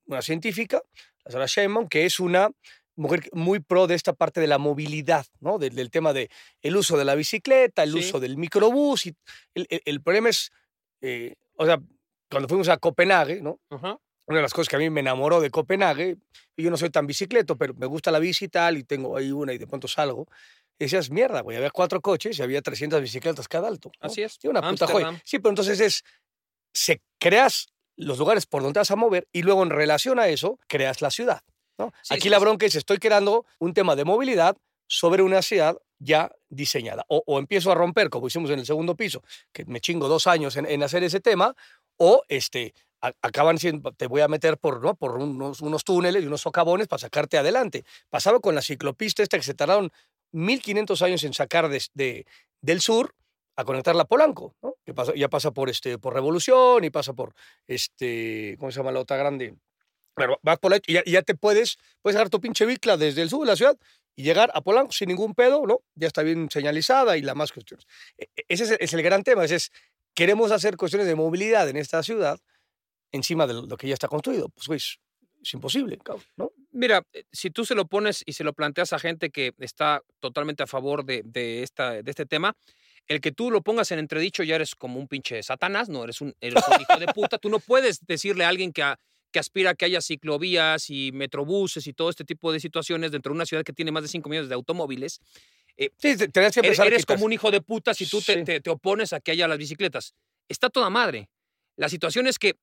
una científica, la señora Sheinbaum, que es una mujer muy pro de esta parte de la movilidad, ¿no? Del, del tema de el uso de la bicicleta, el Sí. uso del microbús. Y el, el- el problema es, eh, o sea, cuando fuimos a Copenhague, ¿no? Ajá. Una de las cosas que a mí me enamoró de Copenhague, y yo no soy tan bicicleto, pero me gusta la bici y tal, y tengo ahí una y de pronto salgo. Y decías, mierda, güey, había cuatro coches y había 300 bicicletas cada alto. ¿no? Así es. Sí, una puta joya. Sí, pero entonces es, se creas los lugares por donde vas a mover y luego en relación a eso creas la ciudad. ¿no? Sí, Aquí sí, la bronca es, estoy creando un tema de movilidad sobre una ciudad ya diseñada. O, o empiezo a romper, como hicimos en el segundo piso, que me chingo dos años en, en hacer ese tema, o este, acaban siendo, te voy a meter por, ¿no? por unos, unos túneles y unos socavones para sacarte adelante. Pasaba con la ciclopista esta que se tardaron 1500 años en sacar de- de- del sur a conectarla a Polanco, ya pasa por, este, por Revolución y pasa por, este, ¿cómo se llama la otra grande? Pero vas por la, y, ya, te puedes, puedes agarrar tu pinche bicla desde el sur de la ciudad y llegar a Polanco sin ningún pedo, ¿no? Ya está bien señalizada y la más cuestiones. E- Ese es el, es el gran tema, es, queremos hacer cuestiones de movilidad en esta ciudad encima de lo que ya está construido. Pues, güey, es, imposible, ¿no? Mira, eh, si tú se lo pones y se lo planteas a gente que está totalmente a favor de, de esta, de este tema, el que tú lo pongas en entredicho ya eres como un pinche satanás, no eres un, eres un hijo de puta. Tú no puedes decirle a alguien que, a- que aspira a que haya ciclovías y metrobuses y todo este tipo de situaciones dentro de una ciudad que tiene más de 5 millones de automóviles. Sí, te- tenías que Eres, eres como un hijo de puta si tú te, Sí. te- te opones a que haya las bicicletas. Está toda madre. La situación es que,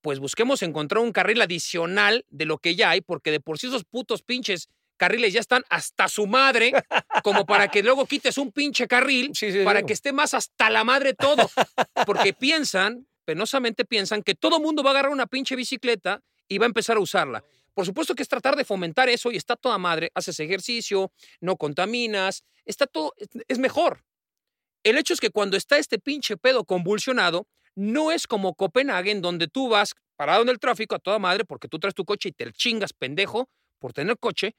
pues busquemos encontrar un carril adicional de lo que ya hay, porque de por sí esos putos pinches carriles ya están hasta su madre, como para que luego quites un pinche carril Sí, sí, para sí. que esté más hasta la madre todo. Porque piensan, penosamente piensan, que todo mundo va a agarrar una pinche bicicleta y va a empezar a usarla. Por supuesto que es tratar de fomentar eso y está toda madre, haces ejercicio, no contaminas, está todo, es- es mejor. El hecho es que cuando está este pinche pedo convulsionado, no es como Copenhague, en donde tú vas parado en el tráfico a toda madre porque tú traes tu coche y te chingas pendejo por tener coche,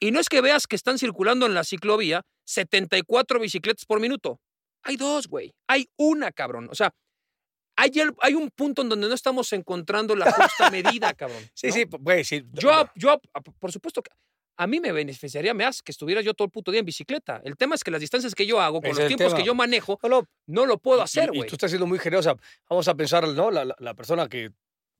y no es que veas que están circulando en la ciclovía 74 bicicletas por minuto. Hay dos, güey. Hay una, cabrón. O sea, hay, el- hay un punto en donde no estamos encontrando la justa medida, cabrón. <laughs> Sí, ¿no? sí, güey, sí. Yo, yo, por supuesto, que a mí me beneficiaría más que estuviera yo todo el puto día en bicicleta. El tema es que las distancias que yo hago, con Ese los tiempos tema. que yo manejo, No, no, no lo puedo y- hacer, y, güey. tú estás siendo muy generosa. Vamos a pensar, ¿no? La, la- la persona que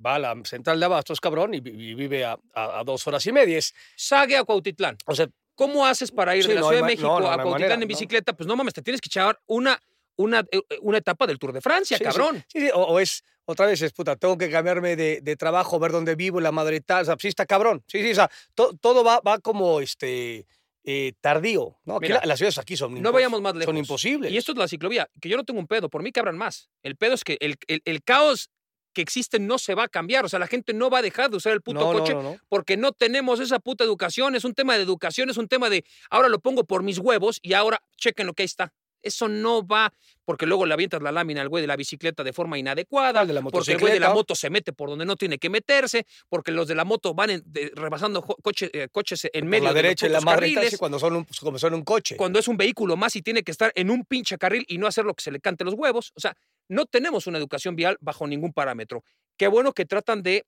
va a la central de abastos, cabrón, y, vi- y vive a, a- a dos horas y media. Es- Sague a Cuautitlán. o sea, ¿Cómo haces para ir Sí, de la no Ciudad hay de México a Cuautitlán manera, en bicicleta? Pues no mames, te tienes que echar una, una, eh, una etapa del Tour de Francia, Sí, cabrón. Sí, sí, o, o es, otra vez es, puta, tengo que cambiarme de, de trabajo, ver dónde vivo, la madre tal, o sea, sí está cabrón. Sí, sí, o sea, to- todo va, va como, este, eh, tardío, ¿no? Aquí Mira, la- las ciudades aquí son No vayamos más lejos. Son imposibles. Y esto es la ciclovía, que yo no tengo un pedo, por mí que abran más. El pedo es que el, el- el caos que existe no se va a cambiar, o sea, la gente no va a dejar de usar el puto no, coche no, no. porque no tenemos esa puta educación, es un tema de educación, es un tema de ahora lo pongo por mis huevos y ahora chequen lo que ahí está. Eso no va, porque luego le avientas la lámina al güey de la bicicleta de forma inadecuada, de la porque el güey de la moto se mete por donde no tiene que meterse, porque los de la moto van en- de- rebasando coche- eh, coches en medio la de los derecha y la carriles cuando son un, como son un coche. cuando es un vehículo más y tiene que estar en un pinche carril y no hacer lo que se le cante los huevos. O sea, no tenemos una educación vial bajo ningún parámetro. Qué bueno que tratan de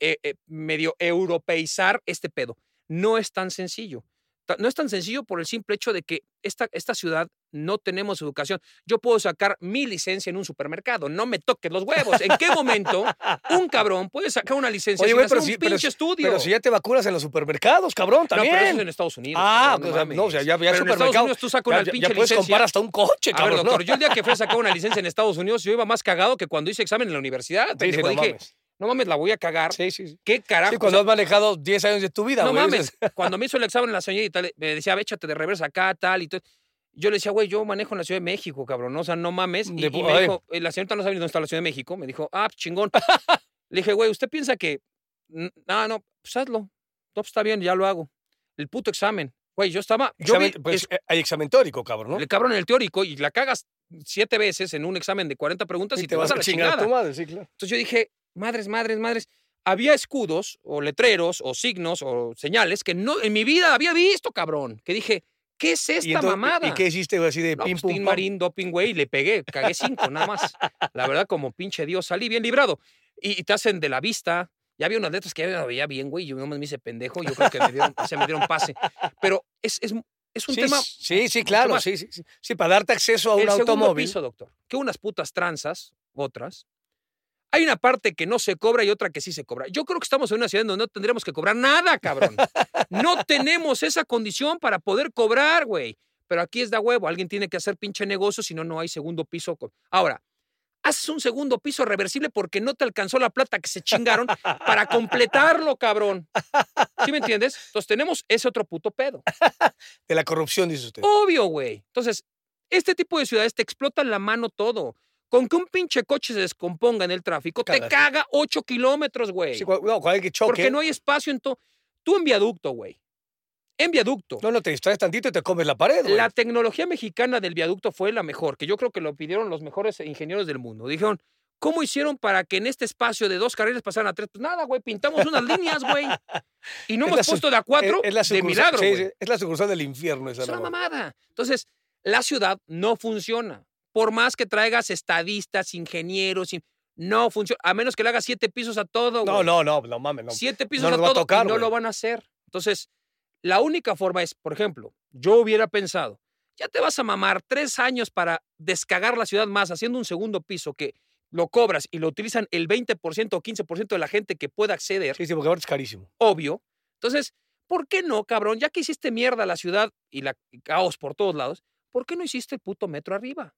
eh, eh, medio europeizar este pedo. No es tan sencillo. No es tan sencillo por el simple hecho de que esta, esta ciudad no tenemos educación. Yo puedo sacar mi licencia en un supermercado, no me toques los huevos. ¿En qué momento un <laughs> cabrón puede sacar una licencia Oye, sin hacer pero un si- pinche estudio? Pero si ya te vacunas en los supermercados, cabrón, no, también. pero eso es en Estados Unidos. Ah, cabrón, o sea, no, o sea, ya, ya en Estados. Unidos tú sacas una ya- pinche ya puedes licencia. comprar hasta un coche, A ver, cabrón. ¿no? doctor, yo el día que fui a sacar una licencia en Estados Unidos, yo iba más cagado que cuando hice examen en la universidad. No dije. No mames, la voy a cagar. Sí, sí, sí. ¿Qué carajo? Sí, cuando has manejado 10 años de tu vida, no güey. mames. <laughs> Cuando me hizo el examen la señorita, me decía, échate de reversa acá, tal y todo. Yo le decía, güey, yo manejo en la Ciudad de México, cabrón. O sea, no mames. Y, De y me dijo, eh, la señorita no sabe ni dónde está la Ciudad de México. Me dijo, ah, pues, chingón. <laughs> le dije, güey, ¿usted piensa que. "N- No, no, pues hazlo. No, pues está bien, ya lo hago. El puto examen. Güey, yo estaba. Yo vi- pues, es- eh, hay examen teórico, cabrón, ¿no? el cabrón en el teórico y la cagas siete veces en un examen de 40 preguntas y, te, vas a la chingar chingada. tu madre, sí, claro. Entonces yo dije, madres, madres, madres. Había escudos o letreros o signos o señales que no en mi vida había visto, cabrón. Que dije, ¿qué es ¿Y esta entonces- mamada? ¿Y qué hiciste, güey, así de No, pim, pues, pum, Tin pam? Marín, doping, güey, y le pegué, cagué cinco, nada más. La verdad, como pinche Dios, salí bien librado. Y, y te hacen de la vista. Ya había unas letras que ya veía bien, güey, y yo no me hice pendejo, yo creo que me dieron, se me dieron pase. Pero es, es, es un Sí, tema sí, sí, claro, sí, sí, sí. Sí, para darte acceso a un el segundo automóvil. piso, doctor. Que unas putas tranzas, otras. Hay una parte que no se cobra y otra que sí se cobra. Yo creo que estamos en una ciudad donde no tendríamos que cobrar nada, cabrón. No <laughs> tenemos esa condición para poder cobrar, güey. Pero aquí es da huevo. Alguien tiene que hacer pinche negocio, si no, no hay segundo piso. Ahora, haces un segundo piso reversible porque no te alcanzó la plata que se chingaron para completarlo, cabrón. ¿Sí me entiendes? Entonces tenemos ese otro puto pedo. De la corrupción, dice usted. Obvio, güey. Entonces, este tipo de ciudades te explotan la mano todo. Con que un pinche coche se descomponga en el tráfico, te caga 8 kilómetros, güey. Sí, no, cualquier choque. Porque no hay espacio en todo. Tú en viaducto, güey. En viaducto. No, no, te distraes tantito y te comes la pared, güey. La tecnología mexicana del viaducto fue la mejor, que yo creo que lo pidieron los mejores ingenieros del mundo. Dijeron, ¿cómo hicieron para que en este espacio de dos carriles pasaran a tres? Pues nada, güey, pintamos unas líneas, güey. Y no Es hemos puesto de a cuatro Es- es la de milagro, sí, es la sucursal del infierno esa Es una mamada. Entonces, la ciudad no funciona. Por más que traigas estadistas, ingenieros, in- no funciona. A menos que le hagas siete pisos a todo. No, no, no, no mames, no. Siete pisos no a todo tocar, y no lo van a hacer. Entonces, la única forma es, por ejemplo, yo hubiera pensado, ya te vas a mamar tres años para descagar la ciudad más haciendo un segundo piso que lo cobras y lo utilizan el 20% o 15% de la gente que pueda acceder Sí, sí, porque ahora es carísimo. obvio. Entonces, ¿por qué no, cabrón? Ya que hiciste mierda la ciudad y la y caos por todos lados, ¿por qué no hiciste el puto metro arriba?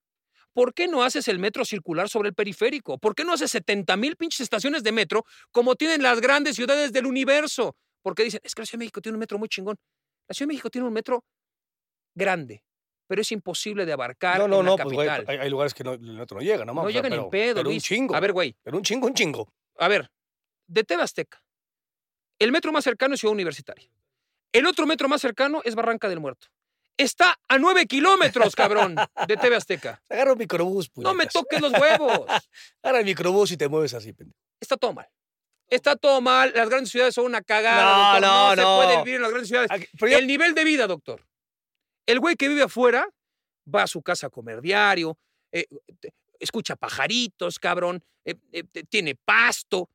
¿Por qué no haces el metro circular sobre el periférico? ¿Por qué no haces 70 mil pinches estaciones de metro como tienen las grandes ciudades del universo? Porque dicen, es que la Ciudad de México tiene un metro muy chingón. La Ciudad de México tiene un metro grande, pero es imposible de abarcar No, no, en la no, pues güey, capital. hay, hay lugares que no, el metro no llega, no no o sea, llega ni pero- en pedo, Pero un chingo. A ver, güey, Pero un chingo, un chingo. a ver, de TV Azteca. El metro más cercano es Ciudad Universitaria. El otro metro más cercano es Barranca del Muerto. Está a nueve kilómetros, cabrón, de TV Azteca. <laughs> Agarra un microbús, No me puñetas. toques los huevos. <laughs> Agarra el microbús y te mueves así, pendejo. Está todo mal. Está todo mal. Las grandes ciudades son una cagada. No, doctor. no, se no. puede vivir en las grandes ciudades. Aquí- pero ya- El nivel de vida, doctor. El güey que vive afuera va a su casa a comer diario. eh, escucha pajaritos, cabrón, eh, eh, tiene pasto.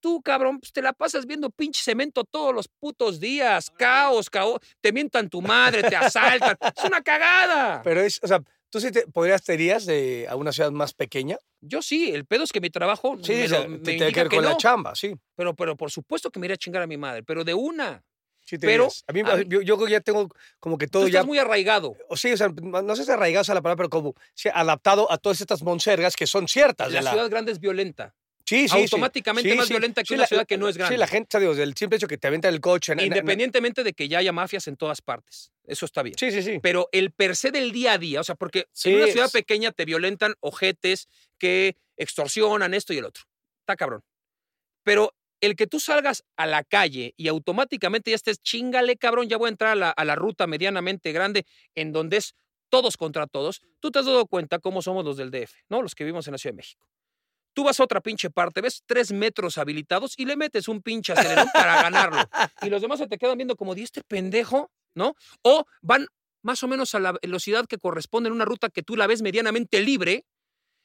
Tú, cabrón, pues te la pasas viendo pinche cemento todos los putos días, caos, caos, te mientan tu madre, te asaltan. Es una cagada. Pero es, o sea, tú sí te podrías, te irías de, a una ciudad más pequeña. Yo sí, el pedo es que mi trabajo Sí, me, lo- te tiene que ver con la chamba, sí. Pero, pero por supuesto que me iría a chingar a mi madre, pero de una. sí te Pero a mí, a mí- yo, yo creo que ya tengo como que Tú todo ya estás muy arraigado. o sí, o sea, no sé si arraigado a la palabra, pero como adaptado a todas estas monsergas que son ciertas. de La la- ciudad grande es violenta. Sí, sí, sí. automáticamente más violenta que una ciudad que no es Sí, grande. la gente, digo, del simple hecho que te aventan el coche. Independientemente de que ya haya mafias en todas partes. Eso está bien. Sí, sí, sí. Pero el per se del día a día, o sea, porque Sí, en una ciudad pequeña te violentan ojetes que extorsionan esto y el otro. Está cabrón. Pero el que tú salgas a la calle y automáticamente ya estés chingale, cabrón, ya voy a entrar a la, a la ruta medianamente grande en donde es todos contra todos, tú te has dado cuenta cómo somos los del DF, ¿no? Los que vivimos en la Ciudad de México. Tú vas a otra pinche parte, ves tres metros habilitados y le metes un pinche acelerón para ganarlo. Y los demás se te quedan viendo como, ¿y este pendejo? ¿No? O van más o menos a la velocidad que corresponde en una ruta que tú la ves medianamente libre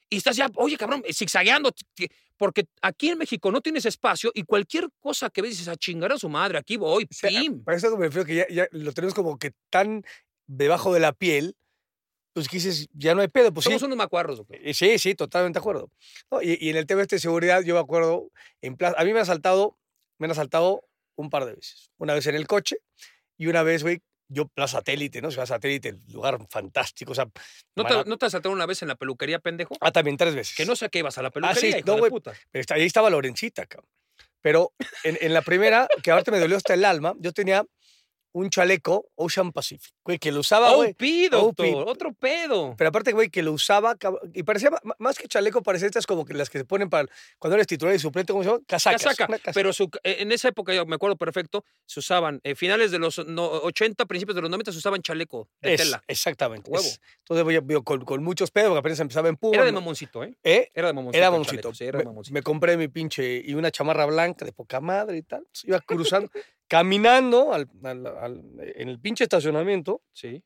y estás ya, oye, cabrón, zigzagueando, t- porque aquí en México no tienes espacio y cualquier cosa que ves dices, a chingar a su madre, aquí voy, pim. Para eso me refiero que ya, ya lo tenemos como que tan debajo de la piel, pues que dices, ya no hay pedo. Pues sí, Somos unos macuarros, doctor. Eh, Sí, sí, totalmente de acuerdo. No, y, y en el tema este de seguridad, yo me acuerdo, en plaza, a mí me han asaltado, me han asaltado un par de veces. Una vez en el coche y una vez, güey, yo, Plaza Satélite, ¿no? Ciudad Satélite, lugar fantástico, o sea, ¿No te, ¿No te asaltaron una vez en la peluquería, pendejo? Ah, también tres veces. Que no sé a qué ibas a la peluquería, sí, hijo no, de güey. puta. Pero está- ahí estaba Lorencita, cabrón. Pero en, en la primera, que ahorita me dolió hasta el alma, yo tenía un chaleco Ocean Pacific, güey, que lo usaba, güey. OP, doctor, OP. otro pedo. Pero aparte, güey, que lo usaba, y parecía, más que chaleco, parecía estas como que las que se ponen para, cuando eres titular y suplente, ¿cómo se llama? Casacas. Casaca. una casa- Pero su- eh, en esa época, yo me acuerdo perfecto, se usaban, eh, finales de los no- 80, principios de los 90, se usaban chaleco de Es, tela. Exactamente. Huevo. es. Entonces, voy, voy con, con muchos pedos, porque apenas empezaba en Puma. Era de mamoncito, ¿eh? ¿Eh? Era de mamoncito. Era mamoncito. chaleco, sí, era de me, mamoncito. me compré mi pinche y una chamarra blanca de poca madre y tal. Entonces, Iba cruzando, caminando al- al- al- en el pinche estacionamiento Sí.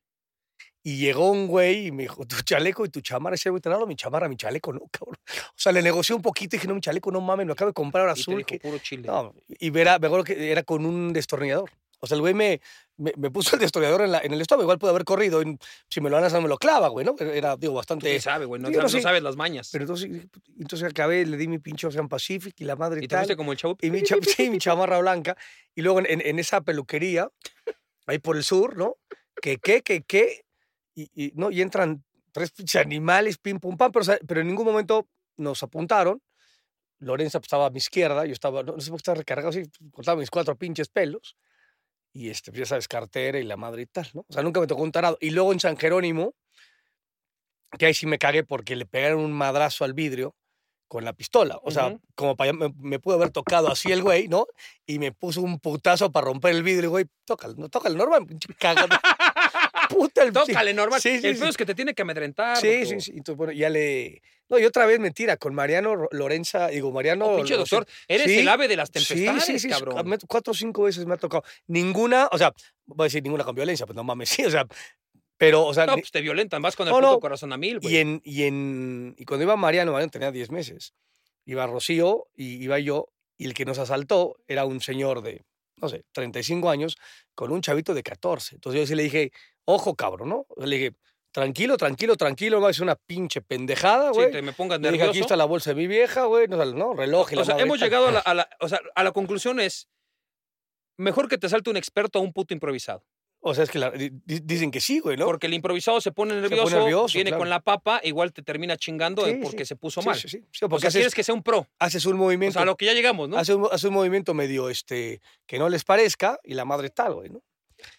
y llegó un güey y me dijo, tu chaleco y tu chamarra. Y ese güey, te mi chamarra, mi chaleco, no, cabrón. O sea, le negocié un poquito y dije, no, mi chaleco, no mames, lo acabo de comprar ahora Y te azul. dijo que- puro chile. No, y verá, me acuerdo que era con un destornillador. O sea, el güey me, me, me puso el destornillador en, la, en el estómago. Igual puede haber corrido. y si me lo van a hacer, me lo clava, güey, ¿no? Era, digo, bastante. quién sabe, güey, no, Sí, no no, sí. sabes las mañas. Pero entonces, entonces acabé, le di mi pinche Ocean Pacific y la madre y, y te tal. fuiste como el chavo. Y mi, cha- sí, mi chamarra blanca. Y luego en, en- en esa peluquería, ahí por el sur, ¿no? Que, qué, que, qué. Y, y, ¿no? y entran tres pinches animales, pim, pum, pam. Pero, o sea, pero en ningún momento nos apuntaron. Lorenza pues, estaba a mi izquierda, yo estaba, no, no sé por qué estaba recargado así, cortaba mis cuatro pinches pelos. Y este, pues, ya sabes, cartera y la madre y tal, ¿no? O sea, nunca me tocó un tarado. Y luego en San Jerónimo, que ahí sí me cagué porque le pegaron un madrazo al vidrio con la pistola. O sea, como para me, me pudo haber tocado así el güey, ¿no? Y me puso un putazo para romper el vidrio, güey. Tócalo, no tócale normal, cagado. Puta el Tócale normal. Sí, sí, el sí. pedo es que te tiene que amedrentar. Sí, sí, sí. Entonces, bueno, ya le. No, y otra vez mentira, con Mariano Lorenza, digo, Mariano. Oh, pinche doctor, eres el ave de las tempestades, sí, sí. cabrón. Cuatro o cinco veces me ha tocado. Ninguna, o sea, voy a decir ninguna con violencia, pues no mames, <laughs> sí, o sea, pero, o sea, No, pues te violentan, vas con el No, puto no. corazón a mil, güey. y en, y en, y cuando iba Mariano, Mariano tenía 10 meses, iba Rocío y iba yo, y el que nos asaltó era un señor de, no sé, 35 años, con un chavito de 14. Entonces yo sí le dije, ojo, cabrón, ¿no? Le dije, tranquilo, tranquilo, tranquilo, va a ser una pinche pendejada, Sí, güey. te me pongas Le dije, aquí nervioso. está la bolsa de mi vieja, güey, no, no, reloj y la O sea, madre hemos esta". llegado a la, a la- o sea, a la conclusión es, mejor que te salte un experto a un puto improvisado. O sea, es que la- dicen que sí, güey, ¿no? Porque el improvisado se pone pone nervioso, nervioso, viene claro. con la papa, igual te termina chingando Sí, porque sí. se puso Sí, mal. sí, sí. Sí, O porque sea, haces, quieres que sea un pro. haces un O movimiento, sea, a lo que ya llegamos, ¿no? hace un, un movimiento medio, este, que no les parezca y la madre tal, güey, ¿no?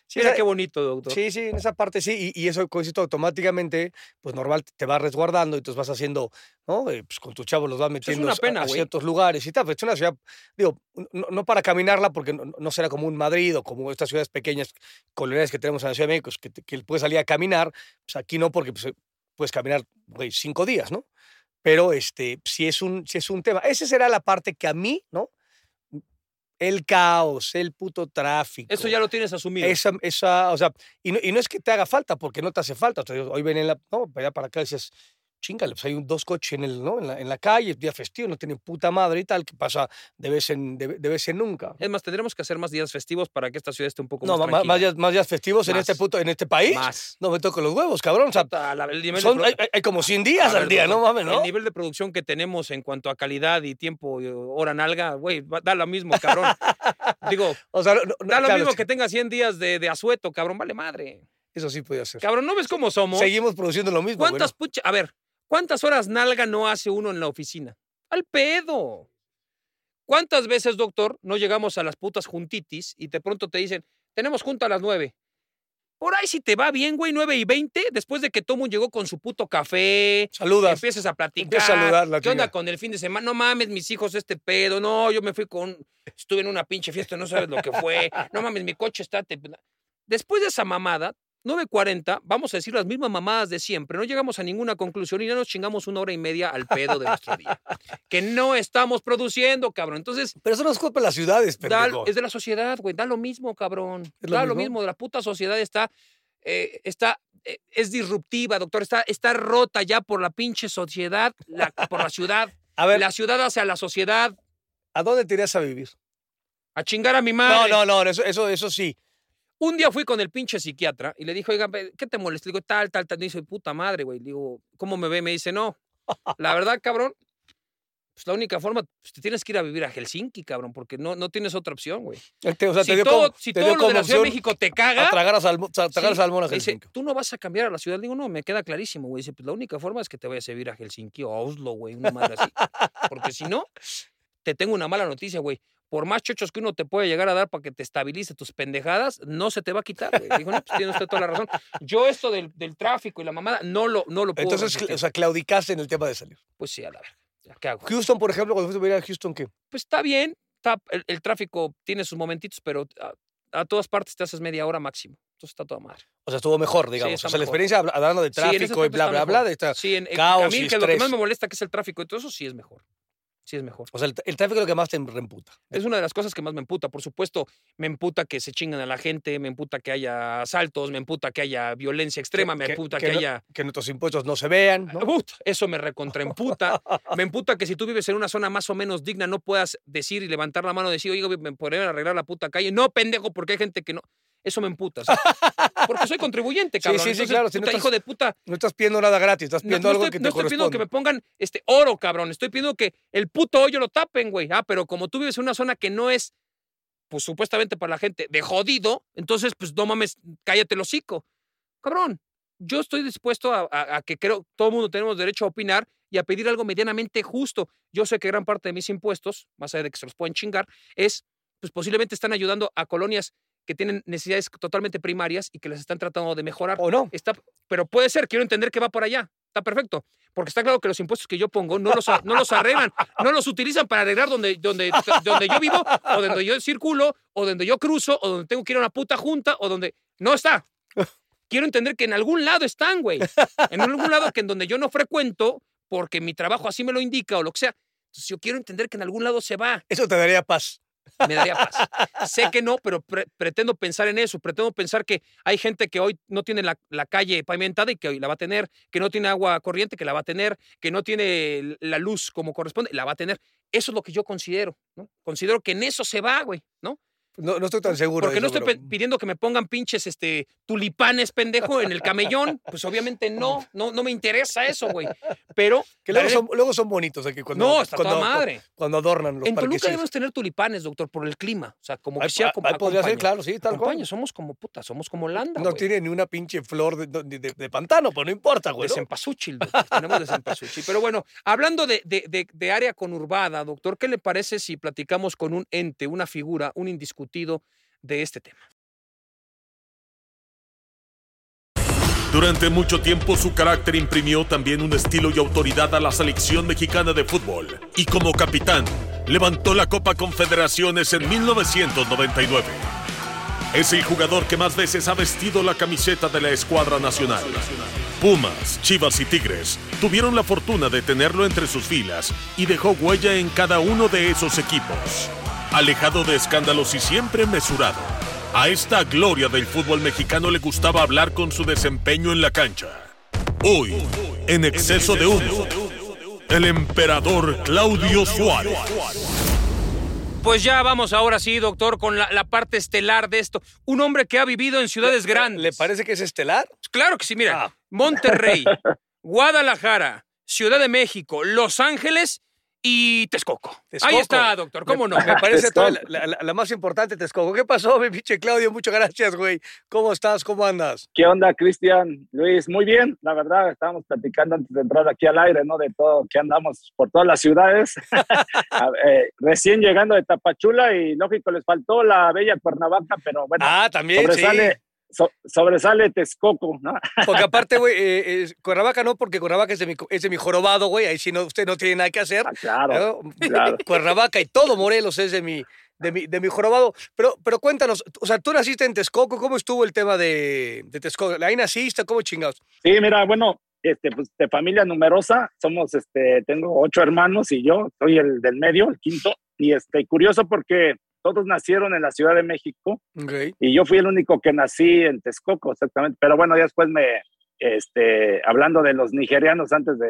Sí, Mira qué bonito, doctor. Sí, sí, en esa parte sí, y, y eso coincide automáticamente, pues normal te vas resguardando y entonces vas haciendo, ¿no? Eh, pues con tus chavos los vas metiendo una a- pena, a, ciertos lugares y tal, pero es una ciudad, digo, no, no para caminarla porque no, no será como un Madrid o como estas ciudades pequeñas coloniales que tenemos en la Ciudad de México, que, te- que puedes salir a caminar, pues aquí no porque pues, puedes caminar, güey, cinco días, ¿no? Pero este, si es un, si es un tema, esa será la parte que a mí, ¿no? El caos, el puto tráfico. Eso ya lo tienes asumido. Esa, esa, o sea, y no, y no es que te haga falta, porque no te hace falta. O sea, hoy ven en la, no, para acá dices, chingale, pues hay un- dos coches en, el, ¿no? en, la, en la calle, día festivo, no tienen puta madre y tal, que pasa de vez en, de, de vez en nunca. Es más, tendremos que hacer más días festivos para que esta ciudad esté un poco No, más tranquila. más, días, más días festivos en Más. este, puto, en este país. Más. No me toco los huevos, cabrón. O sea, la- el de son- hay, como 100 días ver, al día, no mames, ¿no? El nivel de producción que tenemos en cuanto a calidad y tiempo, y hora nalga, güey, da lo mismo, cabrón. <laughs> Digo, O sea, no- no- da lo claro, mismo es que tenga 100 días de, de asueto, cabrón, vale madre. Eso sí podía ser. Cabrón, ¿no ves cómo somos? Seguimos produciendo lo mismo. ¿Cuántas pucha- A ver, ¿cuántas horas nalga no hace uno en la oficina? Al pedo. ¿Cuántas veces, doctor, no llegamos a las putas juntitis y de pronto te dicen, tenemos junta a las nueve? Por ahí si te va bien, güey, nueve y veinte, después de que Tomo llegó con su puto café, Saludas. empiezas a platicar. Empieza a saludar la ¿Qué onda con el fin de semana? No mames, mis hijos, este pedo. No, yo me fui con. Estuve en una pinche fiesta, no sabes lo que fue. No mames, mi coche está. te- Después de esa mamada, 9.40, vamos a decir las mismas mamadas de siempre. No llegamos a ninguna conclusión y ya nos chingamos una hora y media al pedo de nuestro día. <laughs> Que no estamos produciendo, cabrón. Entonces, Pero eso no es culpa de las ciudades, da- pendejo. es de la sociedad, güey. Da lo mismo, cabrón. ¿Es lo da lo mismo? mismo. De la puta sociedad está. eh, está eh, es disruptiva, doctor. Está, está rota ya por la pinche sociedad, la- por la ciudad. <laughs> A ver, La ciudad hacia la sociedad. ¿a dónde te irías a vivir? A chingar a mi No, madre. no, no, eso, eso, eso sí. Un día fui con el pinche psiquiatra y le dije, oiga, ¿qué te molesta? Le digo, tal, tal, tal. Me dice, puta madre, güey. Le digo, ¿cómo me ve? Me dice, no. La verdad, cabrón, pues la única forma, pues te tienes que ir a vivir a Helsinki, cabrón, porque no, no tienes otra opción, güey. Él te- o sea, te Si dio todo, como, si te todo dio lo de la Ciudad de México te a caga, tragar, a salmo- a tragar Sí, salmón a me dice, Helsinki. tú no vas a cambiar a la ciudad. Le digo, no, me queda clarísimo, güey. Dice, pues la única forma es que te vayas a vivir a Helsinki o a Oslo, güey, una madre así. Porque si no, te tengo una mala noticia, güey. Por más chochos que uno te puede llegar a dar para que te estabilice tus pendejadas, no se te va a quitar, güey. Digo, no, pues tiene usted toda la razón. Yo esto del, del tráfico y la mamada, no lo, no lo puedo Entonces, resistir. o sea, claudicaste en el tema de salir. Pues sí, a la verga. ¿Qué hago? Houston, por ejemplo, cuando fuiste a vivir a Houston, ¿qué? Pues está bien. Está, el, el tráfico tiene sus momentitos, pero a, a todas partes te haces media hora máximo. Entonces está toda madre. O sea, estuvo mejor, digamos. o sea, la experiencia habla- hablando de Sí, tráfico y bla, bla, bla. De esta, Sí, en, caos a mí y que lo que más me molesta que es el tráfico y todo eso sí es mejor. Sí es mejor. O sea, el, el tráfico es lo que más te reemputa. Es una de las cosas que más me emputa. Por supuesto, me emputa que se chingan a la gente, me emputa que haya asaltos, me emputa que haya violencia extrema, me emputa que, haya... que nuestros impuestos no se vean, ¿no? Ut, eso me recontraemputa. <laughs> me emputa que si tú vives en una zona más o menos digna no puedas decir y levantar la mano y decir, oiga, me podrían arreglar la puta calle. No, pendejo, porque hay gente que no. Eso me emputa. sea, <laughs> porque soy contribuyente, Sí, cabrón. sí, sí, Entonces, claro, si no puta, estás- hijo de puta, No estás pidiendo nada gratis, estás pidiendo no algo estoy, que te no estoy pidiendo que me pongan este oro, cabrón. Estoy pidiendo que el puto hoyo lo tapen, güey. Ah, pero como tú vives en una zona que no es, pues supuestamente para la gente de jodido, entonces, pues no mames, cállate el hocico. Cabrón, yo estoy dispuesto a, a- a que creo todo el mundo tenemos derecho a opinar y a pedir algo medianamente justo. Yo sé que gran parte de mis impuestos, más allá de que se los pueden chingar, es, pues posiblemente están ayudando a colonias que tienen necesidades totalmente primarias y que las están tratando de mejorar. ¿O no? Está, pero puede ser, quiero entender que va por allá. Está perfecto. Porque está claro que los impuestos que yo pongo no los, no los arreglan, no los utilizan para arreglar donde, donde, donde yo vivo, o donde yo circulo, o donde yo cruzo, o donde tengo que ir a una puta junta, o donde. No está. Quiero entender que en algún lado están, güey. En algún lado que en donde yo no frecuento, porque mi trabajo así me lo indica o lo que sea. Entonces yo quiero entender que en algún lado se va Eso te daría paz. Me daría paz. sé que no, pero pre- pretendo pensar en eso. Pretendo pensar que hay gente que hoy no tiene la, la calle pavimentada y que hoy la va a tener, que no tiene agua corriente, que la va a tener, que no tiene la luz como corresponde, la va a tener. Eso es lo que yo considero, ¿no? Considero que en eso se va, güey, ¿no? No, no estoy tan seguro. Porque de no estoy pero- pidiendo que me pongan pinches este, tulipanes, pendejo, en el camellón. Pues obviamente no, no, no me interesa eso, güey. Pero. Que luego son, luego son bonitos aquí cuando, no, está cuando, toda madre. cuando adornan los En Toluca parquecitos. debemos tener tulipanes, doctor, por el clima. O sea, como Ahí- que sea ahí podría ser, claro, sí, tal cual. somos como puta, somos como Landa. No tiene ni una pinche flor de, de- de- de pantano, pero no importa, güey. de doctor, tenemos de cempasúchil. Pero bueno, hablando de, área conurbada, doctor, ¿qué le parece si platicamos con un ente, una figura, un de este tema? Durante mucho tiempo su carácter imprimió también un estilo y autoridad a la selección mexicana de fútbol. Y como capitán, levantó la Copa Confederaciones en 1999. Es el jugador que más veces ha vestido la camiseta de la escuadra nacional. Pumas, Chivas y Tigres tuvieron la fortuna de tenerlo entre sus filas y dejó huella en cada uno de esos equipos. Alejado de escándalos y siempre mesurado, a esta gloria del fútbol mexicano le gustaba hablar con su desempeño en la cancha. Hoy, en exceso de humo. El emperador Claudio Suárez. Pues ya vamos ahora sí, doctor, con la, la parte estelar de esto. Un hombre que ha vivido en ciudades grandes. ¿Le parece que es estelar? Claro que sí, mira. Ah. Monterrey, <laughs> Guadalajara, Ciudad de México, Los Ángeles y Texcoco. Texcoco. Ahí está, doctor, ¿cómo no? Me parece toda la, la- la más importante, Texcoco. ¿Qué pasó, mi pinche Claudio? Muchas gracias, güey. ¿Cómo estás? ¿Cómo andas? ¿Qué onda, Cristian? Luis, muy bien, la verdad, estábamos platicando antes de entrar aquí al aire, ¿no? De todo, que andamos por todas las ciudades. <laughs> Eh, recién llegando de Tapachula y lógico, les faltó la bella Cuernavaca, pero bueno, Ah, también, sobresale, so- sobresale Texcoco, ¿no? <laughs> Porque aparte, güey, eh, eh, Cuernavaca no, porque Cuernavaca es de mi, es de mi jorobado, güey. Ahí sí no, usted no tiene nada que hacer. Ah, claro, ¿no? claro. <laughs> Cuernavaca y todo Morelos es de mi, de mi, de mi jorobado. Pero, pero cuéntanos, o sea, tú naciste en Texcoco, ¿cómo estuvo el tema de, de Texcoco? ¿Ahí naciste? ¿Cómo chingados? Sí, mira, bueno, este, pues de familia numerosa, somos, este, tengo ocho hermanos y yo soy el del medio, el quinto, y este, curioso porque todos nacieron en la Ciudad de México Ok. y yo fui el único que nací en Texcoco, exactamente. Pero bueno, ya después me, este, hablando de los nigerianos antes de,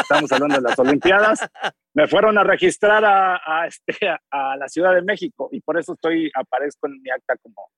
estamos hablando de las Olimpiadas, <laughs> me fueron a registrar a, a, este, a, a la Ciudad de México y por eso estoy, aparezco en mi acta como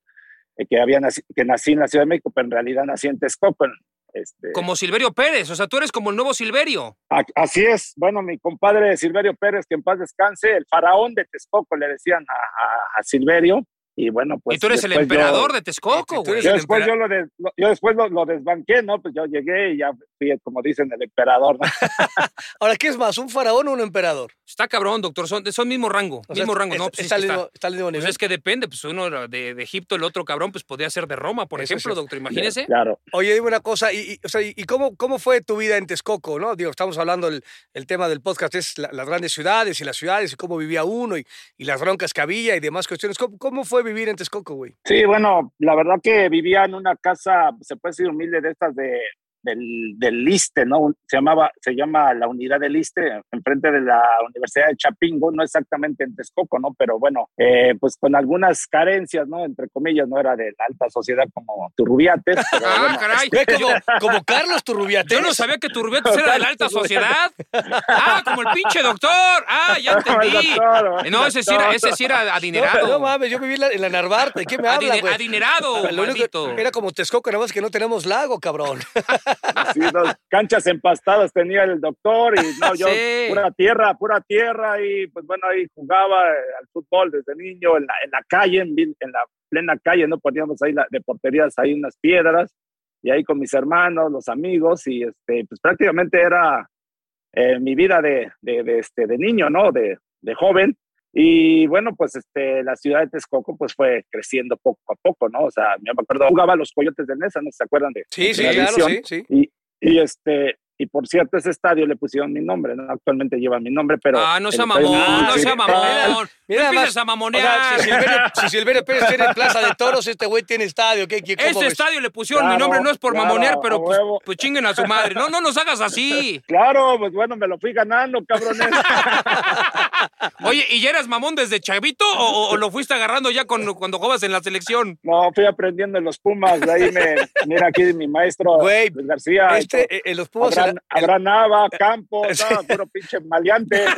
eh, que, había naci- que nací en la Ciudad de México, pero en realidad nací en Texcoco. en- Este, Como Silverio Pérez, o sea, tú eres como el nuevo Silverio. a- Así es, bueno, mi compadre Silverio Pérez, que en paz descanse, el faraón de Texcoco, le decían a, a- a Silverio, y bueno, pues... y tú eres el yo- emperador de Texcoco, güey. yo después, yo, lo des- lo- yo después lo, lo desbanqué, ¿no? Pues yo llegué y ya fui, como dicen, el emperador. ¿no? <laughs> Ahora, ¿qué es más, un faraón o un emperador? Está cabrón, doctor, son, son mismo rango, O sea, mismo rango. No, es- pues está, que al está. mismo, está Pues nivel. es que depende, pues uno era de, de Egipto, el otro cabrón, pues podía ser de Roma, por Eso ejemplo, sí. doctor, imagínese. Claro. Oye, dime una cosa, y, y- o sea, ¿y cómo, cómo fue tu vida en Texcoco? ¿no? Digo, estamos hablando, el, el tema del podcast es la- las grandes ciudades y las ciudades y cómo vivía uno y, y las broncas que había y demás cuestiones. ¿Cómo, cómo fue vivir en Texcoco, güey? Sí, bueno, la verdad que vivía en una casa, se puede decir humilde, de estas de, del, del Liste, ¿no? Se, llamaba, se llama la unidad del Liste, enfrente de la Universidad de Chapingo, no exactamente en Texcoco, ¿no? Pero bueno, eh, pues con algunas carencias, ¿no? Entre comillas, no era de la alta sociedad como Turrubiates, <laughs> pero Ah, bueno, caray. Como, <laughs> como Carlos Turrubiate. Yo no sabía que Turbetes era de la alta sociedad. Ah, como el pinche doctor. Ah, ya <laughs> entendí. Doctor, No, ese sí era, ese sí era adinerado. no mames, yo viví en la, en la Narvarte. ¿De qué me habla, Adine- güey? adinerado, Lo único- era como Texcoco, nada más que no tenemos lago, cabrón. Sí, dos canchas empastadas tenía el doctor y no, yo Sí. pura tierra, pura tierra y pues bueno, ahí jugaba eh, al fútbol desde niño en la, en la calle, en, en la plena calle, no poníamos ahí la, de porterías ahí unas piedras y ahí con mis hermanos, los amigos y este, pues prácticamente era eh, mi vida de, de, de, este, de niño, ¿no? De, de joven. Y bueno, pues este, la ciudad de Texcoco pues fue creciendo poco a poco, ¿no? O sea, me acuerdo, jugaba los Coyotes de Nesa, ¿no se acuerdan de? Sí, de sí, la claro, sí, sí. Y, y este, y por cierto, ese estadio le pusieron mi nombre, ¿no? Actualmente lleva mi nombre, pero. Ah, no sea mamón, no Sí. sea mamón. Mira, no más, a O mamonear. sea, si Silverio, <laughs> si Silverio Pérez tiene plaza de toros, este güey tiene estadio. ¿Qué, qué, cómo Este ves? estadio le pusieron mi Claro, nombre, no es por claro, mamonear, a pero pues, pues chinguen a su madre. No, no nos hagas así. <laughs> Claro, pues bueno, me lo fui ganando, cabrones. <laughs> <laughs> Oye, ¿y ya eras mamón desde chavito o, lo fuiste agarrando ya con- cuando jugabas en la selección? No, fui aprendiendo en los Pumas, de ahí me. Mira aquí mi maestro Güey, Luis García. Este, eh, en los Pumas, Abraham, el- Nava, Campos, <laughs> no, puro pinche maleante. <laughs>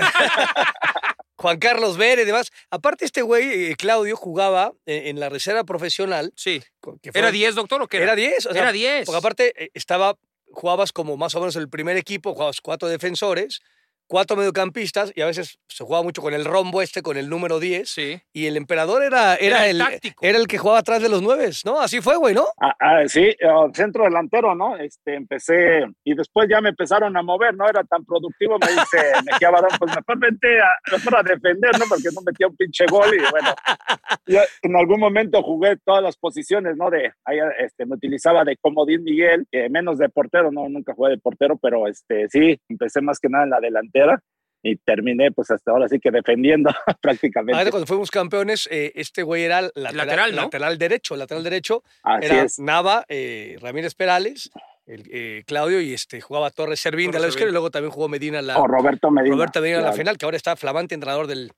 Juan Carlos Vélez y demás. Aparte, este güey, eh, Claudio, jugaba eh, en la reserva profesional. Sí. que ¿Era fueron- 10, doctor, o qué era? Era 10. o sea, Era 10. Porque aparte, eh, estaba, jugabas como más o menos el primer equipo, jugabas cuatro defensores, cuatro mediocampistas, y a veces se jugaba mucho con el rombo este, con el número 10. Sí. Y el emperador era, era, Era el era el que jugaba atrás de los nueves, ¿no? Así fue, güey, ¿no? Ah, ah, sí, eh, centro delantero, ¿no? Este, empecé y después ya me empezaron a mover, no era tan productivo, me dice <laughs> Mejía Barón, pues mejor vente a, mejor a defender, ¿no? Porque no metía un pinche gol y bueno, yo en algún momento jugué todas las posiciones, ¿no? De, ahí este, me utilizaba de comodín Miguel, que menos de portero, no, nunca jugué de portero, pero este, sí, empecé más que nada en la delantera y terminé pues hasta ahora sí que defendiendo <laughs> prácticamente. Cuando fuimos campeones, eh, este güey era lateral, Lateral, ¿no? lateral derecho, lateral derecho. Así era es. Nava, eh, Ramírez Perales, el, eh, Claudio y este jugaba Torres Servín de la izquierda y luego también jugó Medina la, O Roberto Medina. Roberto Medina en la claro. final, que ahora está flamante entrenador del,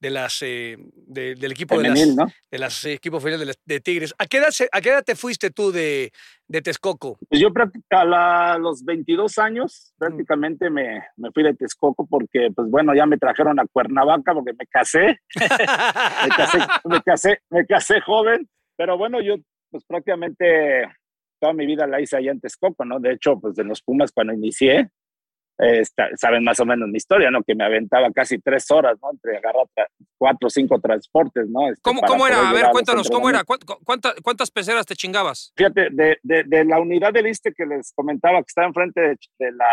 de las eh, de- del equipo de las ¿no? de las equipos femeniles de, de Tigres. ¿A qué edad a qué edad te fuiste tú de, de Texcoco? Pues yo a la- los 22 años prácticamente me, me fui de Texcoco porque, pues bueno, ya me trajeron a Cuernavaca porque me casé, <laughs> me casé, me casé, me casé joven, pero bueno, yo pues prácticamente toda mi vida la hice allá en Texcoco, ¿no? De hecho, pues de los Pumas cuando inicié, eh, está- saben más o menos mi historia, ¿no? Que me aventaba casi tres horas, ¿no? Entre agarrar cuatro o cinco transportes, ¿no? Este, ¿Cómo, cómo era? A ver, cuéntanos, ¿cómo era? ¿Cuánta- cuánta- ¿Cuántas peceras te chingabas? Fíjate, de, de, de la unidad del ISTE que les comentaba que está enfrente de, de la,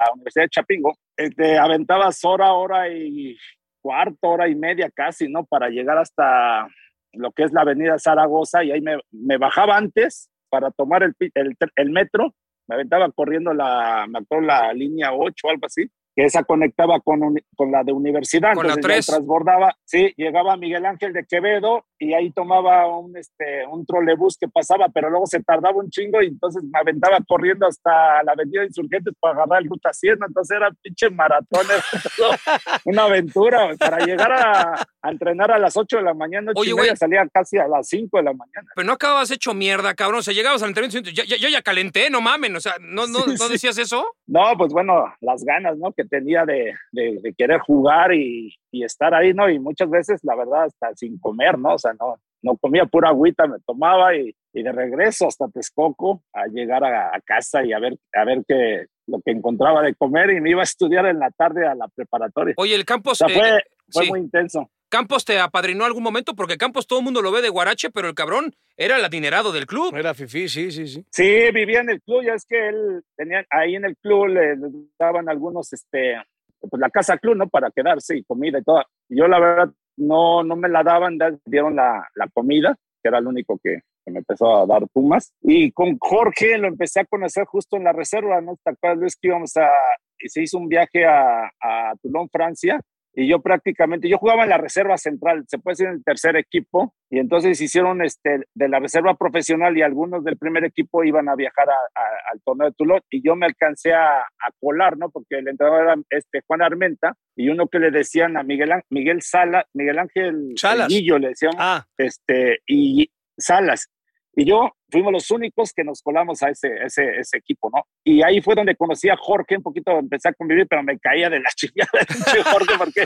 la Universidad de Chapingo, eh, te aventabas hora, hora y cuarto, hora y media casi, ¿no? Para llegar hasta lo que es la avenida Zaragoza y ahí me, me bajaba antes para tomar el metro, me aventaba corriendo la, me acuerdo, la línea 8 o algo así, que esa conectaba con, uni- con la de universidad, Con la entonces ya tres. transbordaba, sí, llegaba Miguel Ángel de Quevedo y ahí tomaba un, este, un trolebús que pasaba, pero luego se tardaba un chingo y entonces me aventaba corriendo hasta la avenida Insurgentes para agarrar el ruta 100, entonces era pinche maratón, <laughs> era una aventura, para llegar a, a entrenar a las 8 de la mañana, Oye, güey. salía casi a las 5 de la mañana. Pero no acababas hecho mierda, cabrón. O sea, llegabas al entrenamiento y ya, ya- yo ya calenté, no mamen. O sea, ¿no, no, Sí, ¿no sí. decías eso? No, pues bueno, las ganas, ¿no? Que tenía de, de- de querer jugar y, y estar ahí, ¿no? Y muchas veces, la verdad, hasta sin comer, ¿no? O sea, no, no comía pura agüita, me tomaba y, y de regreso hasta Texcoco a llegar a, a casa y a ver, a ver qué, lo que encontraba de comer y me iba a estudiar en la tarde a la preparatoria. Oye, el O Campos, sea, eh, fue, fue sí. muy intenso. Campos te apadrinó algún momento porque Campos todo el mundo lo ve de guarache, pero el cabrón era el adinerado del club. Era Fifi, sí, sí, sí. Sí, vivía en el club, ya es que él tenía ahí en el club le le daban algunos, este, pues la casa club, ¿no? Para quedarse y comida y todo. Y yo la verdad no, no me la daban, da- dieron la, la comida, que era el único que, que me empezó a dar Pumas. Y con Jorge lo empecé a conocer justo en la reserva, ¿no? ¿Te acuerdas, Luis, que íbamos a, se hizo un viaje a, a Toulon, Francia, y yo prácticamente, yo jugaba en la reserva central, se puede decir en el tercer equipo, y entonces hicieron este, de la reserva profesional y algunos del primer equipo iban a viajar a- a- al torneo de Toulon, y yo me alcancé a, a colar, ¿no? Porque el entrenador era este, Juan Armenta, y uno que le decían a Miguel, Miguel Sala, Miguel Ángel Salas. Guillo, le decíamos, Ah, este, y Salas. Y yo fuimos los únicos que nos colamos a ese, ese, ese equipo, ¿no? Y ahí fue donde conocí a Jorge, un poquito empecé a convivir, pero me caía de la <laughs> chingada pinche Jorge, porque,